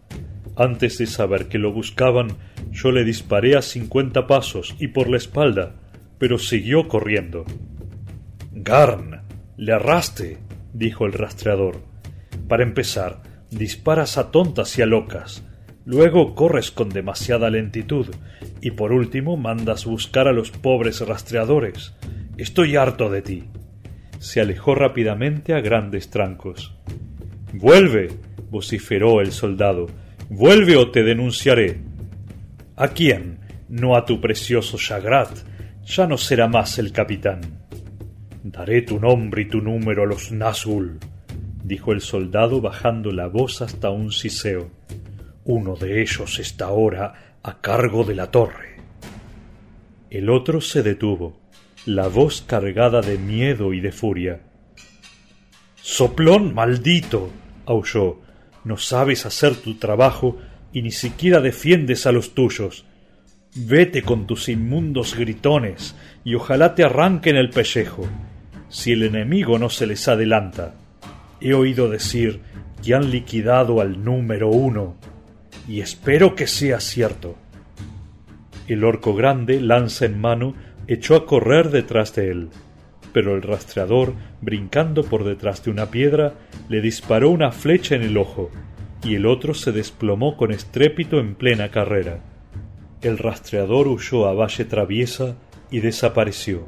Antes de saber que lo buscaban, yo le disparé a cincuenta pasos y por la espalda, pero siguió corriendo. Garn, le arraste, dijo el rastreador. Para empezar, disparas a tontas y a locas. Luego corres con demasiada lentitud y por último mandas buscar a los pobres rastreadores. Estoy harto de ti. Se alejó rápidamente a grandes trancos. Vuelve, vociferó el soldado. Vuelve o te denunciaré. ¿A quién? No a tu precioso Shagrat. Ya no será más el capitán. Daré tu nombre y tu número a los Nazgûl, dijo el soldado bajando la voz hasta un siseo. Uno de ellos está ahora a cargo de la torre. El otro se detuvo, la voz cargada de miedo y de furia. Soplón maldito. aulló no sabes hacer tu trabajo y ni siquiera defiendes a los tuyos. Vete con tus inmundos gritones y ojalá te arranquen el pellejo, si el enemigo no se les adelanta. He oído decir que han liquidado al número uno, y espero que sea cierto. El orco grande, lanza en mano, echó a correr detrás de él pero el rastreador, brincando por detrás de una piedra, le disparó una flecha en el ojo, y el otro se desplomó con estrépito en plena carrera. El rastreador huyó a valle traviesa y desapareció.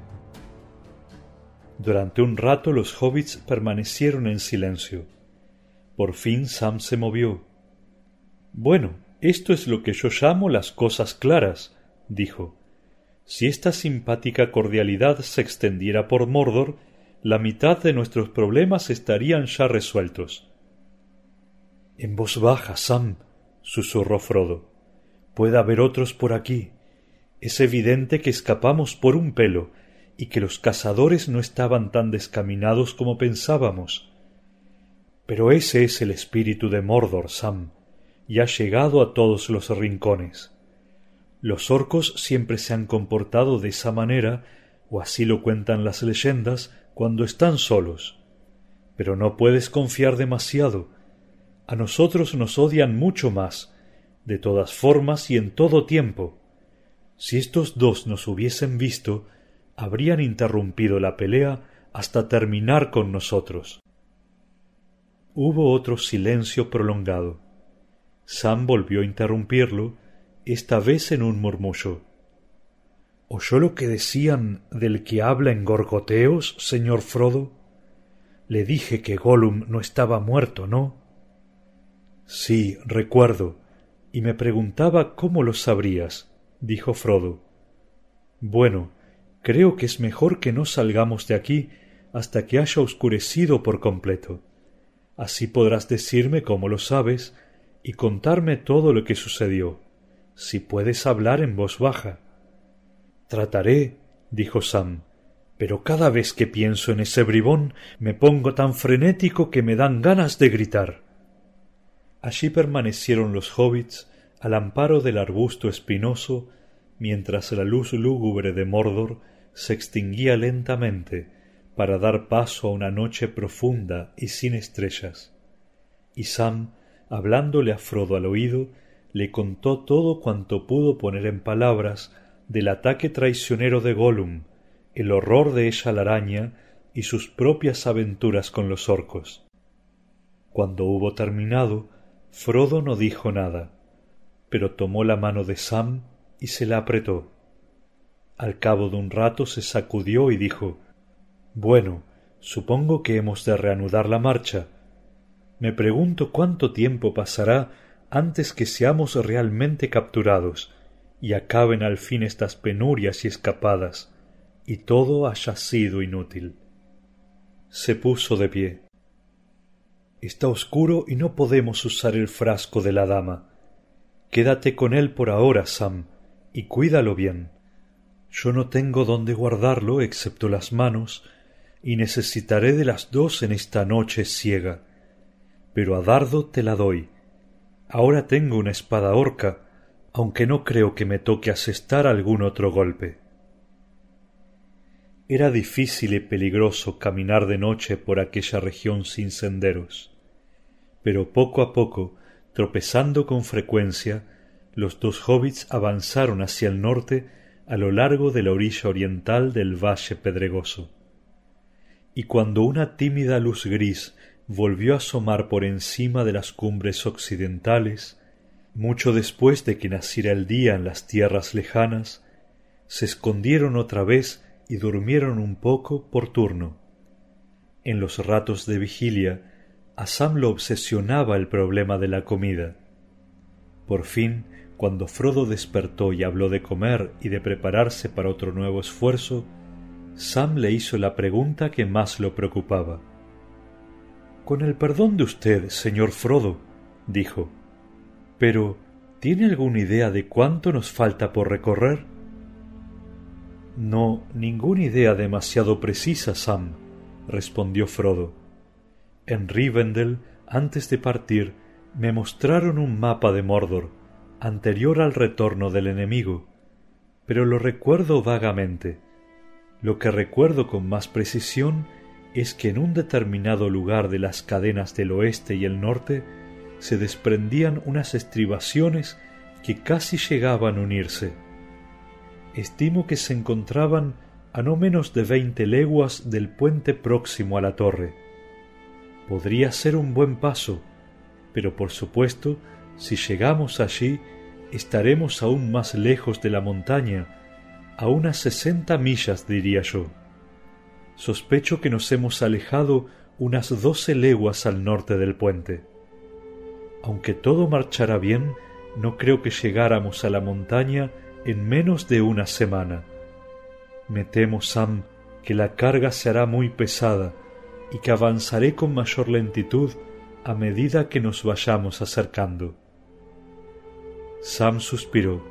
Durante un rato los hobbits permanecieron en silencio. Por fin Sam se movió. Bueno, esto es lo que yo llamo las cosas claras, dijo. Si esta simpática cordialidad se extendiera por Mordor, la mitad de nuestros problemas estarían ya resueltos. En voz baja, Sam, susurró Frodo. Puede haber otros por aquí. Es evidente que escapamos por un pelo y que los cazadores no estaban tan descaminados como pensábamos. Pero ese es el espíritu de Mordor, Sam, y ha llegado a todos los rincones. Los orcos siempre se han comportado de esa manera, o así lo cuentan las leyendas, cuando están solos. Pero no puedes confiar demasiado. A nosotros nos odian mucho más, de todas formas y en todo tiempo. Si estos dos nos hubiesen visto, habrían interrumpido la pelea hasta terminar con nosotros. Hubo otro silencio prolongado. Sam volvió a interrumpirlo esta vez en un murmullo. ¿Oyó lo que decían del que habla en gorgoteos, señor Frodo? Le dije que Gollum no estaba muerto, ¿no? Sí, recuerdo, y me preguntaba cómo lo sabrías, dijo Frodo. Bueno, creo que es mejor que no salgamos de aquí hasta que haya oscurecido por completo. Así podrás decirme cómo lo sabes y contarme todo lo que sucedió, si puedes hablar en voz baja. Trataré, dijo Sam, pero cada vez que pienso en ese bribón me pongo tan frenético que me dan ganas de gritar. Allí permanecieron los hobbits al amparo del arbusto espinoso mientras la luz lúgubre de Mordor se extinguía lentamente para dar paso a una noche profunda y sin estrellas. Y Sam, hablándole a Frodo al oído, le contó todo cuanto pudo poner en palabras del ataque traicionero de Gollum, el horror de ella la araña y sus propias aventuras con los orcos. Cuando hubo terminado, Frodo no dijo nada, pero tomó la mano de Sam y se la apretó. Al cabo de un rato se sacudió y dijo Bueno, supongo que hemos de reanudar la marcha. Me pregunto cuánto tiempo pasará antes que seamos realmente capturados y acaben al fin estas penurias y escapadas, y todo haya sido inútil. Se puso de pie. Está oscuro y no podemos usar el frasco de la dama. Quédate con él por ahora, Sam, y cuídalo bien. Yo no tengo dónde guardarlo excepto las manos, y necesitaré de las dos en esta noche ciega. Pero a dardo te la doy. Ahora tengo una espada orca, aunque no creo que me toque asestar algún otro golpe. Era difícil y peligroso caminar de noche por aquella región sin senderos, pero poco a poco, tropezando con frecuencia, los dos hobbits avanzaron hacia el norte a lo largo de la orilla oriental del valle pedregoso. Y cuando una tímida luz gris volvió a asomar por encima de las cumbres occidentales, mucho después de que naciera el día en las tierras lejanas, se escondieron otra vez y durmieron un poco por turno. En los ratos de vigilia, a Sam lo obsesionaba el problema de la comida. Por fin, cuando Frodo despertó y habló de comer y de prepararse para otro nuevo esfuerzo, Sam le hizo la pregunta que más lo preocupaba. Con el perdón de usted, señor Frodo, dijo, pero, ¿tiene alguna idea de cuánto nos falta por recorrer? No, ninguna idea demasiado precisa, Sam, respondió Frodo. En Rivendell, antes de partir, me mostraron un mapa de Mordor, anterior al retorno del enemigo, pero lo recuerdo vagamente. Lo que recuerdo con más precisión es que en un determinado lugar de las cadenas del oeste y el norte se desprendían unas estribaciones que casi llegaban a unirse. Estimo que se encontraban a no menos de veinte leguas del puente próximo a la torre. Podría ser un buen paso, pero por supuesto, si llegamos allí, estaremos aún más lejos de la montaña, a unas sesenta millas diría yo. Sospecho que nos hemos alejado unas doce leguas al norte del puente aunque todo marchara bien, no creo que llegáramos a la montaña en menos de una semana. Me temo, Sam, que la carga se hará muy pesada y que avanzaré con mayor lentitud a medida que nos vayamos acercando. Sam suspiró.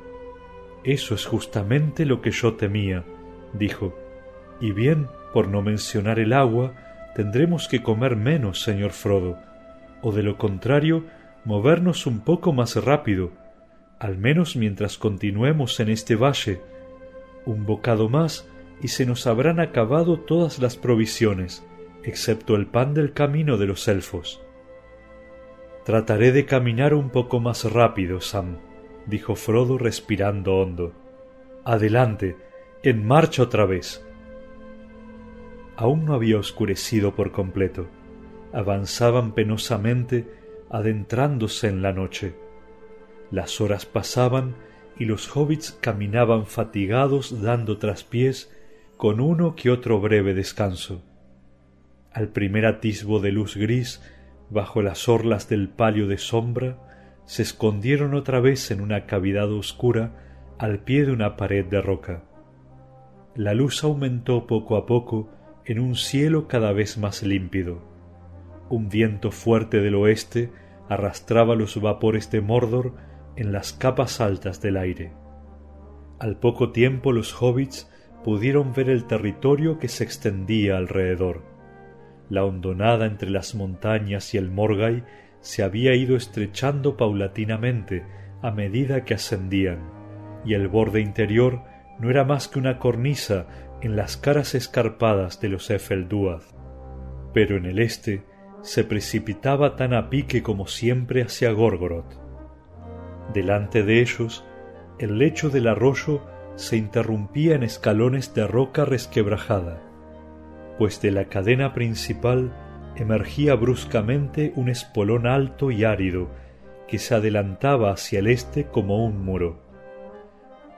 Eso es justamente lo que yo temía, dijo. Y bien, por no mencionar el agua, tendremos que comer menos, señor Frodo, o de lo contrario movernos un poco más rápido, al menos mientras continuemos en este valle. Un bocado más y se nos habrán acabado todas las provisiones, excepto el pan del camino de los elfos. Trataré de caminar un poco más rápido, Sam, dijo Frodo respirando hondo. Adelante, en marcha otra vez. Aún no había oscurecido por completo. Avanzaban penosamente adentrándose en la noche. Las horas pasaban y los hobbits caminaban fatigados dando traspiés con uno que otro breve descanso. Al primer atisbo de luz gris, bajo las orlas del palio de sombra, se escondieron otra vez en una cavidad oscura al pie de una pared de roca. La luz aumentó poco a poco en un cielo cada vez más límpido. Un viento fuerte del oeste arrastraba los vapores de Mordor en las capas altas del aire. Al poco tiempo los hobbits pudieron ver el territorio que se extendía alrededor. La hondonada entre las montañas y el Morgai se había ido estrechando paulatinamente a medida que ascendían, y el borde interior no era más que una cornisa en las caras escarpadas de los Efelduad. Pero en el este se precipitaba tan a pique como siempre hacia Gorgoroth. Delante de ellos, el lecho del arroyo se interrumpía en escalones de roca resquebrajada, pues de la cadena principal emergía bruscamente un espolón alto y árido que se adelantaba hacia el este como un muro.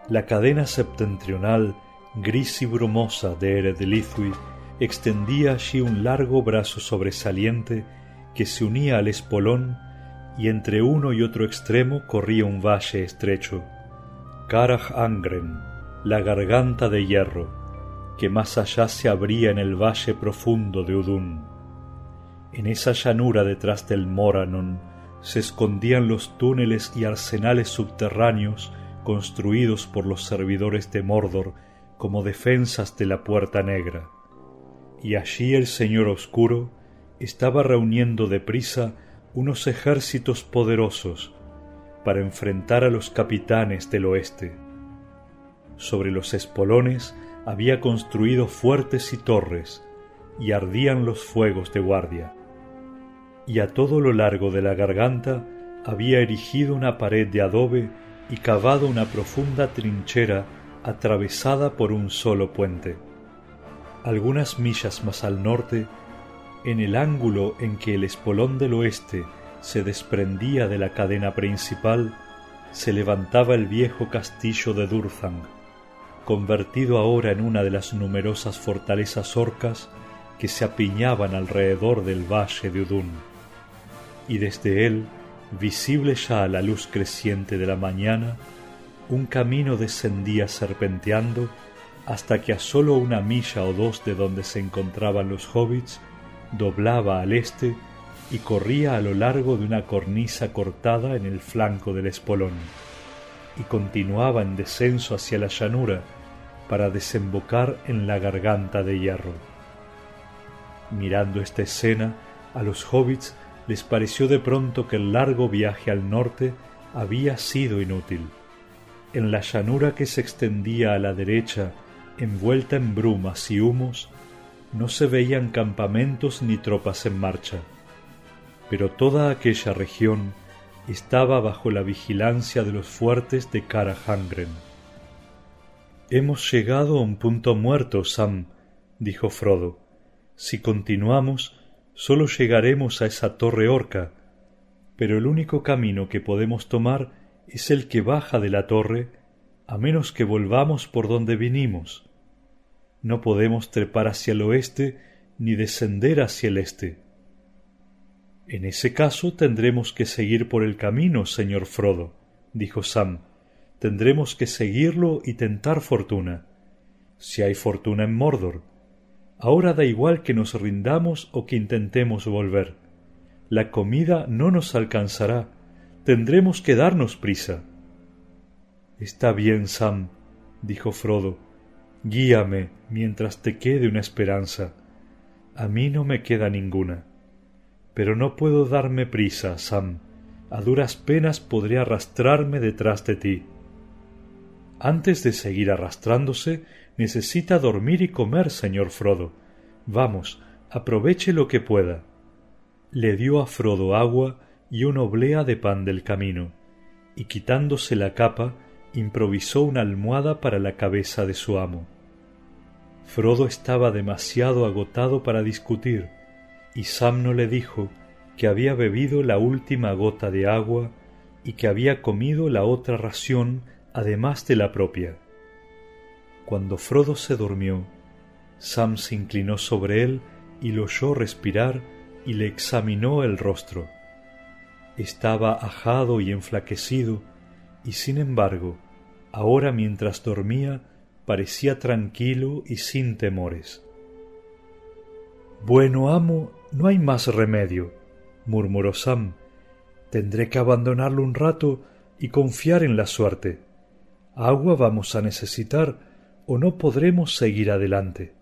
La cadena septentrional, gris y brumosa de Eredlithwi, extendía allí un largo brazo sobresaliente que se unía al espolón y entre uno y otro extremo corría un valle estrecho Karaj Angren, la garganta de hierro, que más allá se abría en el valle profundo de Udun. En esa llanura detrás del Moranon se escondían los túneles y arsenales subterráneos construidos por los servidores de Mordor como defensas de la Puerta Negra. Y allí el Señor Oscuro estaba reuniendo deprisa unos ejércitos poderosos para enfrentar a los capitanes del oeste. Sobre los espolones había construido fuertes y torres, y ardían los fuegos de guardia. Y a todo lo largo de la garganta había erigido una pared de adobe y cavado una profunda trinchera atravesada por un solo puente. Algunas millas más al norte, en el ángulo en que el espolón del oeste se desprendía de la cadena principal, se levantaba el viejo castillo de Durthang, convertido ahora en una de las numerosas fortalezas orcas que se apiñaban alrededor del valle de Udun. Y desde él, visible ya a la luz creciente de la mañana, un camino descendía serpenteando hasta que a sólo una milla o dos de donde se encontraban los hobbits, doblaba al este y corría a lo largo de una cornisa cortada en el flanco del espolón, y continuaba en descenso hacia la llanura para desembocar en la garganta de hierro. Mirando esta escena, a los hobbits les pareció de pronto que el largo viaje al norte había sido inútil. En la llanura que se extendía a la derecha, envuelta en brumas y humos, no se veían campamentos ni tropas en marcha pero toda aquella región estaba bajo la vigilancia de los fuertes de Carahangren. Hemos llegado a un punto muerto, Sam, dijo Frodo. Si continuamos, sólo llegaremos a esa torre orca, pero el único camino que podemos tomar es el que baja de la torre, a menos que volvamos por donde vinimos. No podemos trepar hacia el oeste ni descender hacia el este. En ese caso tendremos que seguir por el camino, señor Frodo, dijo Sam. Tendremos que seguirlo y tentar fortuna. Si hay fortuna en Mordor. Ahora da igual que nos rindamos o que intentemos volver. La comida no nos alcanzará. Tendremos que darnos prisa. Está bien, Sam, dijo Frodo. Guíame mientras te quede una esperanza. A mí no me queda ninguna pero no puedo darme prisa, Sam. A duras penas podré arrastrarme detrás de ti. Antes de seguir arrastrándose, necesita dormir y comer, señor Frodo. Vamos, aproveche lo que pueda. Le dio a Frodo agua y una oblea de pan del camino, y quitándose la capa, improvisó una almohada para la cabeza de su amo. Frodo estaba demasiado agotado para discutir, y Samno le dijo que había bebido la última gota de agua y que había comido la otra ración además de la propia. Cuando Frodo se durmió, Sam se inclinó sobre él y lo oyó respirar y le examinó el rostro. Estaba ajado y enflaquecido, y sin embargo, ahora mientras dormía, parecía tranquilo y sin temores. Bueno, amo, no hay más remedio, murmuró Sam. Tendré que abandonarlo un rato y confiar en la suerte. Agua vamos a necesitar o no podremos seguir adelante.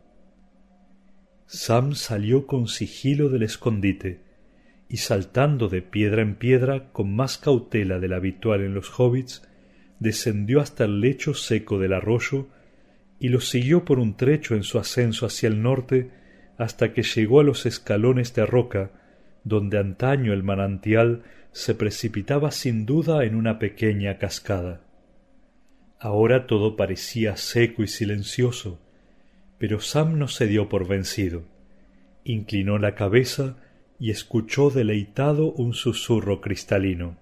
Sam salió con sigilo del escondite y saltando de piedra en piedra con más cautela de la habitual en los hobbits, descendió hasta el lecho seco del arroyo y lo siguió por un trecho en su ascenso hacia el norte hasta que llegó a los escalones de roca donde antaño el manantial se precipitaba sin duda en una pequeña cascada. Ahora todo parecía seco y silencioso, pero Sam no se dio por vencido. Inclinó la cabeza y escuchó deleitado un susurro cristalino.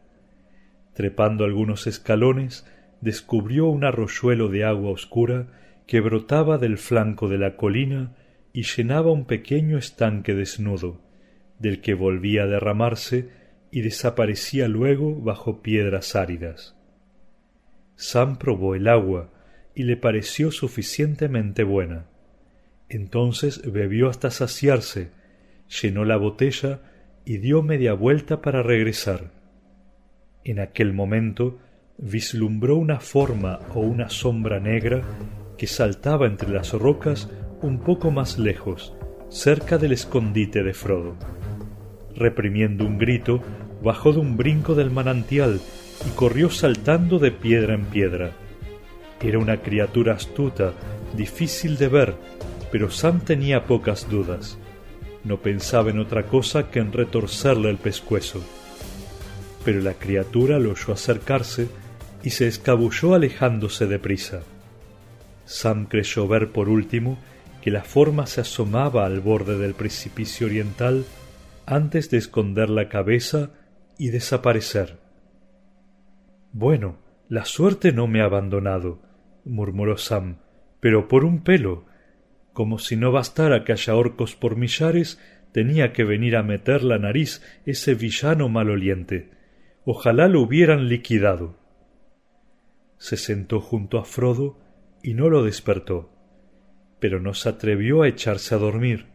Trepando algunos escalones, descubrió un arroyuelo de agua oscura que brotaba del flanco de la colina y llenaba un pequeño estanque desnudo, del que volvía a derramarse y desaparecía luego bajo piedras áridas. Sam probó el agua y le pareció suficientemente buena. Entonces bebió hasta saciarse, llenó la botella y dio media vuelta para regresar. En aquel momento vislumbró una forma o una sombra negra que saltaba entre las rocas un poco más lejos, cerca del escondite de Frodo. Reprimiendo un grito, bajó de un brinco del manantial y corrió saltando de piedra en piedra. Era una criatura astuta, difícil de ver, pero Sam tenía pocas dudas. No pensaba en otra cosa que en retorcerle el pescuezo. Pero la criatura lo oyó acercarse y se escabulló alejándose deprisa. Sam creyó ver por último que la forma se asomaba al borde del precipicio oriental antes de esconder la cabeza y desaparecer. Bueno, la suerte no me ha abandonado, murmuró Sam, pero por un pelo, como si no bastara que haya orcos por millares, tenía que venir a meter la nariz ese villano maloliente. Ojalá lo hubieran liquidado. Se sentó junto a Frodo y no lo despertó, pero no se atrevió a echarse a dormir.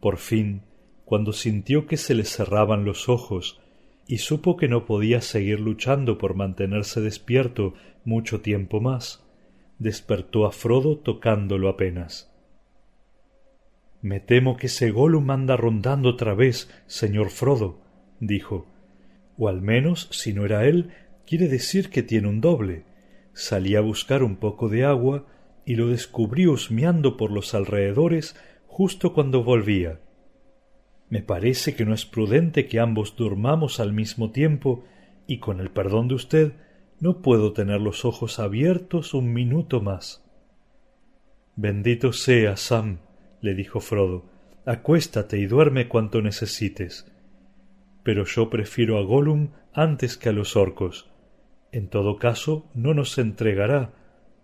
Por fin, cuando sintió que se le cerraban los ojos y supo que no podía seguir luchando por mantenerse despierto mucho tiempo más, despertó a Frodo tocándolo apenas. Me temo que ese Gollum anda rondando otra vez, señor Frodo, dijo. O al menos, si no era él, quiere decir que tiene un doble. Salí a buscar un poco de agua y lo descubrí husmeando por los alrededores justo cuando volvía. Me parece que no es prudente que ambos durmamos al mismo tiempo y con el perdón de usted no puedo tener los ojos abiertos un minuto más. Bendito sea, Sam, le dijo Frodo, acuéstate y duerme cuanto necesites. Pero yo prefiero a Gollum antes que a los orcos. En todo caso, no nos entregará,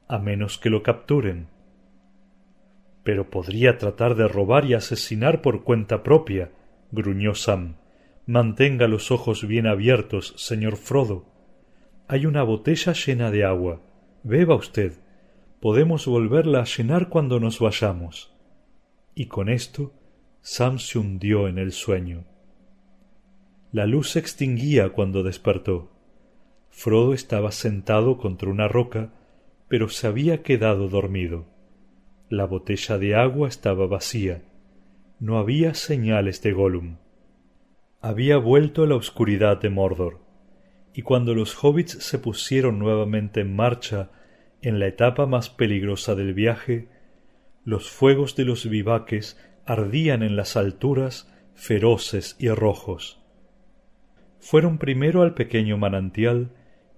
a menos que lo capturen. Pero podría tratar de robar y asesinar por cuenta propia, gruñó Sam. Mantenga los ojos bien abiertos, señor Frodo. Hay una botella llena de agua. Beba usted. Podemos volverla a llenar cuando nos vayamos y con esto Sam se hundió en el sueño. La luz se extinguía cuando despertó. Frodo estaba sentado contra una roca, pero se había quedado dormido. La botella de agua estaba vacía. No había señales de Gollum. Había vuelto la oscuridad de Mordor, y cuando los hobbits se pusieron nuevamente en marcha en la etapa más peligrosa del viaje, los fuegos de los vivaques ardían en las alturas feroces y rojos. Fueron primero al pequeño manantial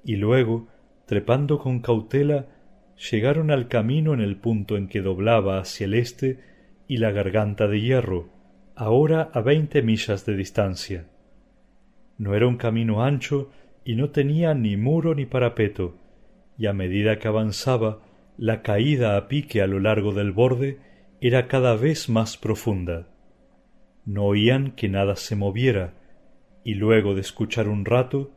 y luego, trepando con cautela, llegaron al camino en el punto en que doblaba hacia el este y la garganta de hierro, ahora a veinte millas de distancia. No era un camino ancho y no tenía ni muro ni parapeto, y a medida que avanzaba, la caída a pique a lo largo del borde era cada vez más profunda. No oían que nada se moviera, y luego de escuchar un rato,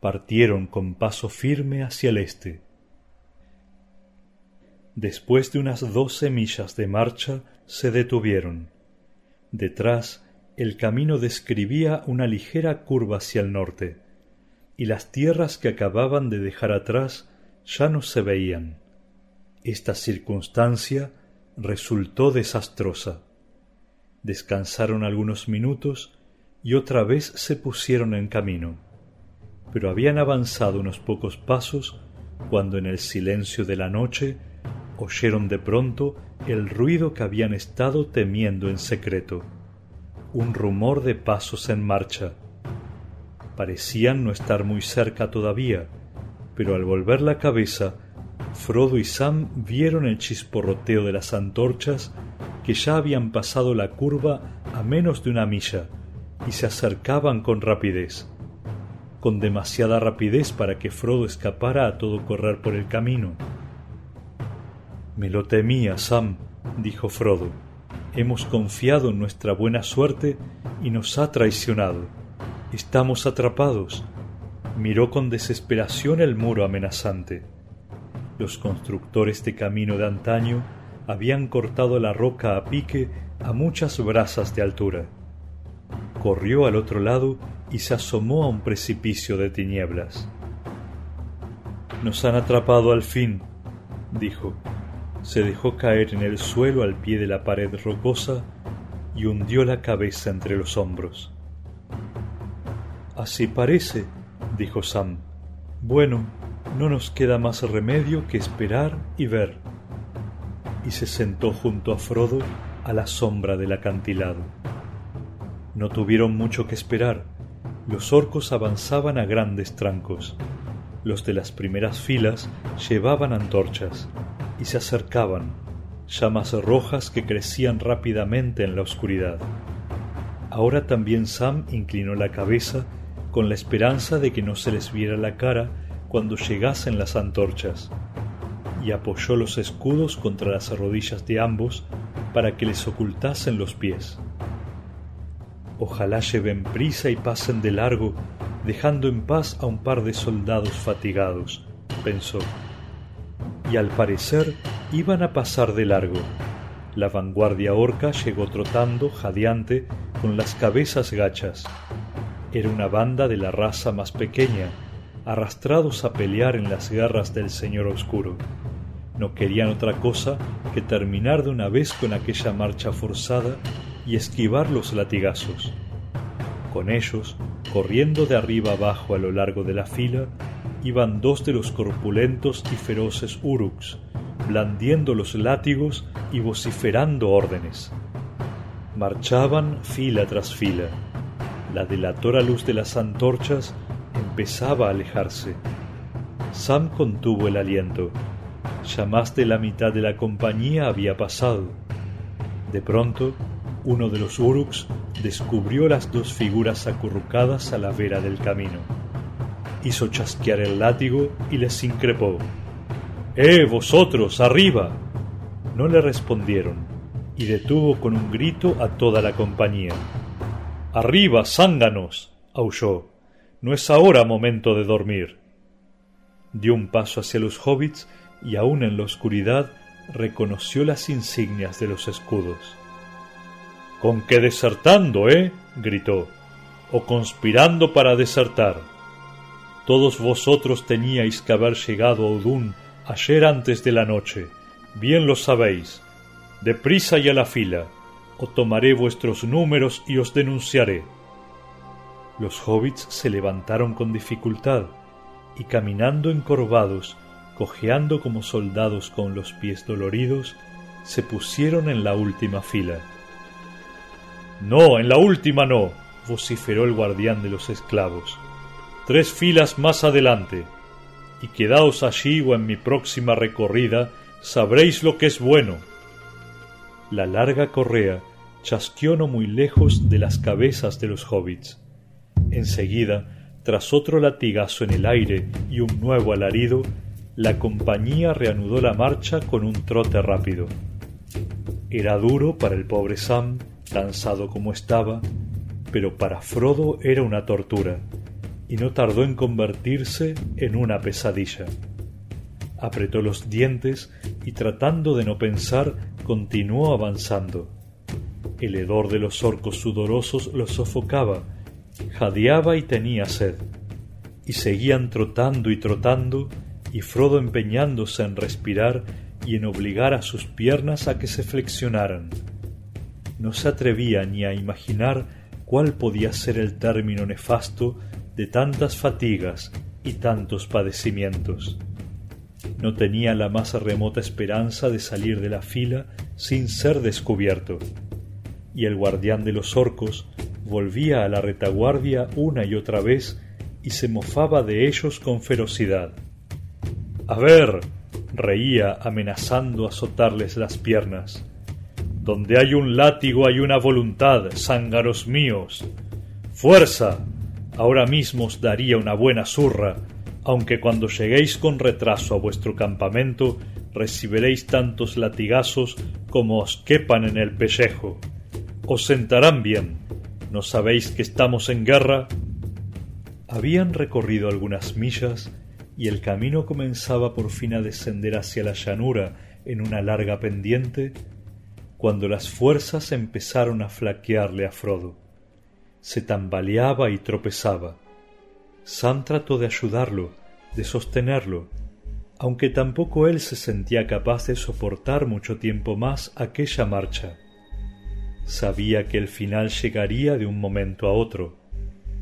partieron con paso firme hacia el este. Después de unas doce millas de marcha, se detuvieron. Detrás, el camino describía una ligera curva hacia el norte, y las tierras que acababan de dejar atrás ya no se veían. Esta circunstancia resultó desastrosa. Descansaron algunos minutos y otra vez se pusieron en camino, pero habían avanzado unos pocos pasos cuando en el silencio de la noche oyeron de pronto el ruido que habían estado temiendo en secreto, un rumor de pasos en marcha. Parecían no estar muy cerca todavía, pero al volver la cabeza, Frodo y Sam vieron el chisporroteo de las antorchas que ya habían pasado la curva a menos de una milla y se acercaban con rapidez, con demasiada rapidez para que Frodo escapara a todo correr por el camino. Me lo temía, Sam, dijo Frodo. Hemos confiado en nuestra buena suerte y nos ha traicionado. Estamos atrapados. Miró con desesperación el muro amenazante. Los constructores de camino de antaño habían cortado la roca a pique a muchas brazas de altura. Corrió al otro lado y se asomó a un precipicio de tinieblas. Nos han atrapado al fin, dijo se dejó caer en el suelo al pie de la pared rocosa y hundió la cabeza entre los hombros. Así parece, dijo Sam. Bueno, no nos queda más remedio que esperar y ver. Y se sentó junto a Frodo a la sombra del acantilado. No tuvieron mucho que esperar. Los orcos avanzaban a grandes trancos. Los de las primeras filas llevaban antorchas y se acercaban, llamas rojas que crecían rápidamente en la oscuridad. Ahora también Sam inclinó la cabeza con la esperanza de que no se les viera la cara cuando llegasen las antorchas, y apoyó los escudos contra las rodillas de ambos para que les ocultasen los pies. Ojalá lleven prisa y pasen de largo, dejando en paz a un par de soldados fatigados, pensó y al parecer iban a pasar de largo. La vanguardia orca llegó trotando, jadeante, con las cabezas gachas. Era una banda de la raza más pequeña, arrastrados a pelear en las garras del Señor Oscuro. No querían otra cosa que terminar de una vez con aquella marcha forzada y esquivar los latigazos. Con ellos, corriendo de arriba abajo a lo largo de la fila, iban dos de los corpulentos y feroces uruks, blandiendo los látigos y vociferando órdenes. Marchaban fila tras fila. La delatora luz de las antorchas empezaba a alejarse. Sam contuvo el aliento. Ya más de la mitad de la compañía había pasado. De pronto, uno de los uruks descubrió las dos figuras acurrucadas a la vera del camino hizo chasquear el látigo y les increpó. ¡Eh, vosotros, arriba! No le respondieron, y detuvo con un grito a toda la compañía. ¡Arriba, zánganos! aulló. No es ahora momento de dormir. Dio un paso hacia los hobbits y aún en la oscuridad reconoció las insignias de los escudos. ¿Con qué desertando, eh? gritó. ¿O conspirando para desertar? Todos vosotros teníais que haber llegado a Udún ayer antes de la noche, bien lo sabéis. Deprisa y a la fila, o tomaré vuestros números y os denunciaré. Los hobbits se levantaron con dificultad, y caminando encorvados, cojeando como soldados con los pies doloridos, se pusieron en la última fila. No, en la última no, vociferó el guardián de los esclavos tres filas más adelante, y quedaos allí o en mi próxima recorrida sabréis lo que es bueno. La larga correa chasqueó no muy lejos de las cabezas de los hobbits. Enseguida, tras otro latigazo en el aire y un nuevo alarido, la compañía reanudó la marcha con un trote rápido. Era duro para el pobre Sam, cansado como estaba, pero para Frodo era una tortura, y no tardó en convertirse en una pesadilla. Apretó los dientes y tratando de no pensar, continuó avanzando. El hedor de los orcos sudorosos lo sofocaba, jadeaba y tenía sed. Y seguían trotando y trotando, y Frodo empeñándose en respirar y en obligar a sus piernas a que se flexionaran. No se atrevía ni a imaginar cuál podía ser el término nefasto de tantas fatigas y tantos padecimientos. No tenía la más remota esperanza de salir de la fila sin ser descubierto y el guardián de los orcos volvía a la retaguardia una y otra vez y se mofaba de ellos con ferocidad. A ver, reía amenazando azotarles las piernas. Donde hay un látigo hay una voluntad, zángaros míos. ¡Fuerza! Ahora mismo os daría una buena zurra, aunque cuando lleguéis con retraso a vuestro campamento recibiréis tantos latigazos como os quepan en el pellejo os sentarán bien. ¿No sabéis que estamos en guerra? Habían recorrido algunas millas y el camino comenzaba por fin a descender hacia la llanura en una larga pendiente, cuando las fuerzas empezaron a flaquearle a Frodo. Se tambaleaba y tropezaba. Sam trató de ayudarlo, de sostenerlo, aunque tampoco él se sentía capaz de soportar mucho tiempo más aquella marcha. Sabía que el final llegaría de un momento a otro.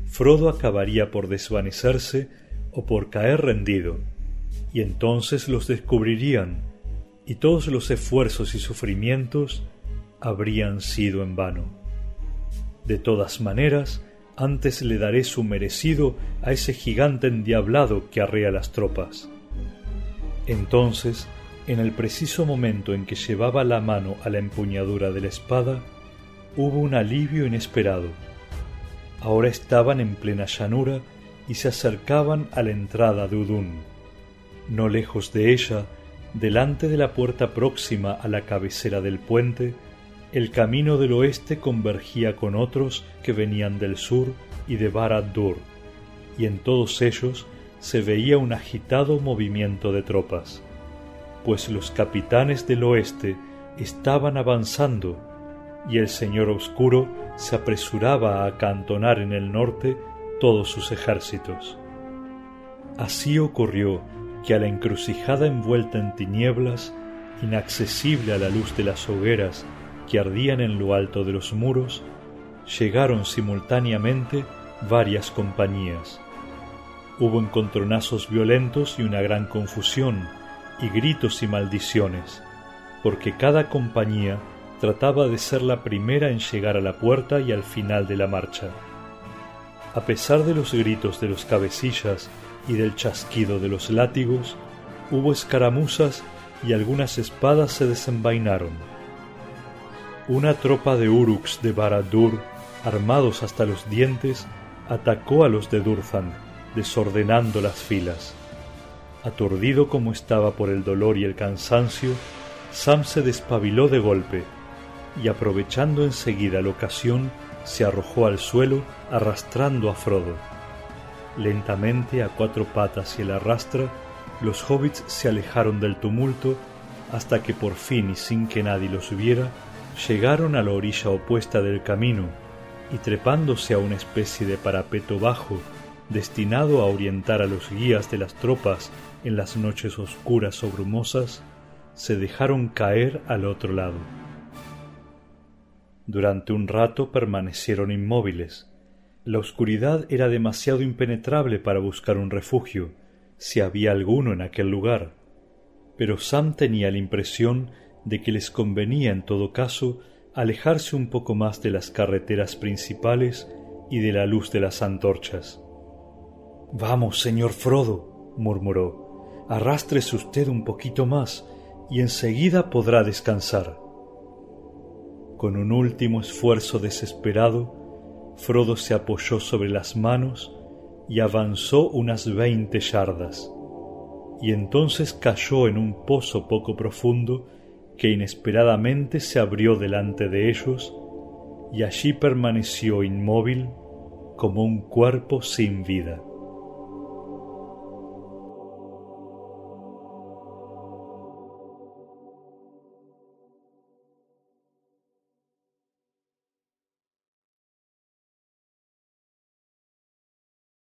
Frodo acabaría por desvanecerse o por caer rendido, y entonces los descubrirían, y todos los esfuerzos y sufrimientos habrían sido en vano. De todas maneras, antes le daré su merecido a ese gigante endiablado que arrea las tropas. Entonces, en el preciso momento en que llevaba la mano a la empuñadura de la espada, hubo un alivio inesperado. Ahora estaban en plena llanura y se acercaban a la entrada de Udun. No lejos de ella, delante de la puerta próxima a la cabecera del puente, el camino del oeste convergía con otros que venían del sur y de Barad-dûr, y en todos ellos se veía un agitado movimiento de tropas, pues los capitanes del oeste estaban avanzando y el Señor Oscuro se apresuraba a acantonar en el norte todos sus ejércitos. Así ocurrió que a la encrucijada envuelta en tinieblas, inaccesible a la luz de las hogueras que ardían en lo alto de los muros, llegaron simultáneamente varias compañías. Hubo encontronazos violentos y una gran confusión, y gritos y maldiciones, porque cada compañía trataba de ser la primera en llegar a la puerta y al final de la marcha. A pesar de los gritos de los cabecillas y del chasquido de los látigos, hubo escaramuzas y algunas espadas se desenvainaron. Una tropa de Uruks de Baradur, armados hasta los dientes, atacó a los de Durthang, desordenando las filas. Aturdido como estaba por el dolor y el cansancio, Sam se despabiló de golpe y aprovechando enseguida la ocasión, se arrojó al suelo arrastrando a Frodo. Lentamente, a cuatro patas y el arrastra, los hobbits se alejaron del tumulto hasta que por fin y sin que nadie los viera, llegaron a la orilla opuesta del camino y trepándose a una especie de parapeto bajo, destinado a orientar a los guías de las tropas en las noches oscuras o brumosas, se dejaron caer al otro lado. Durante un rato permanecieron inmóviles. La oscuridad era demasiado impenetrable para buscar un refugio, si había alguno en aquel lugar. Pero Sam tenía la impresión de que les convenía en todo caso alejarse un poco más de las carreteras principales y de la luz de las antorchas. Vamos, señor Frodo, murmuró, arrástrese usted un poquito más y enseguida podrá descansar. Con un último esfuerzo desesperado, Frodo se apoyó sobre las manos y avanzó unas veinte yardas. y entonces cayó en un pozo poco profundo que inesperadamente se abrió delante de ellos y allí permaneció inmóvil como un cuerpo sin vida.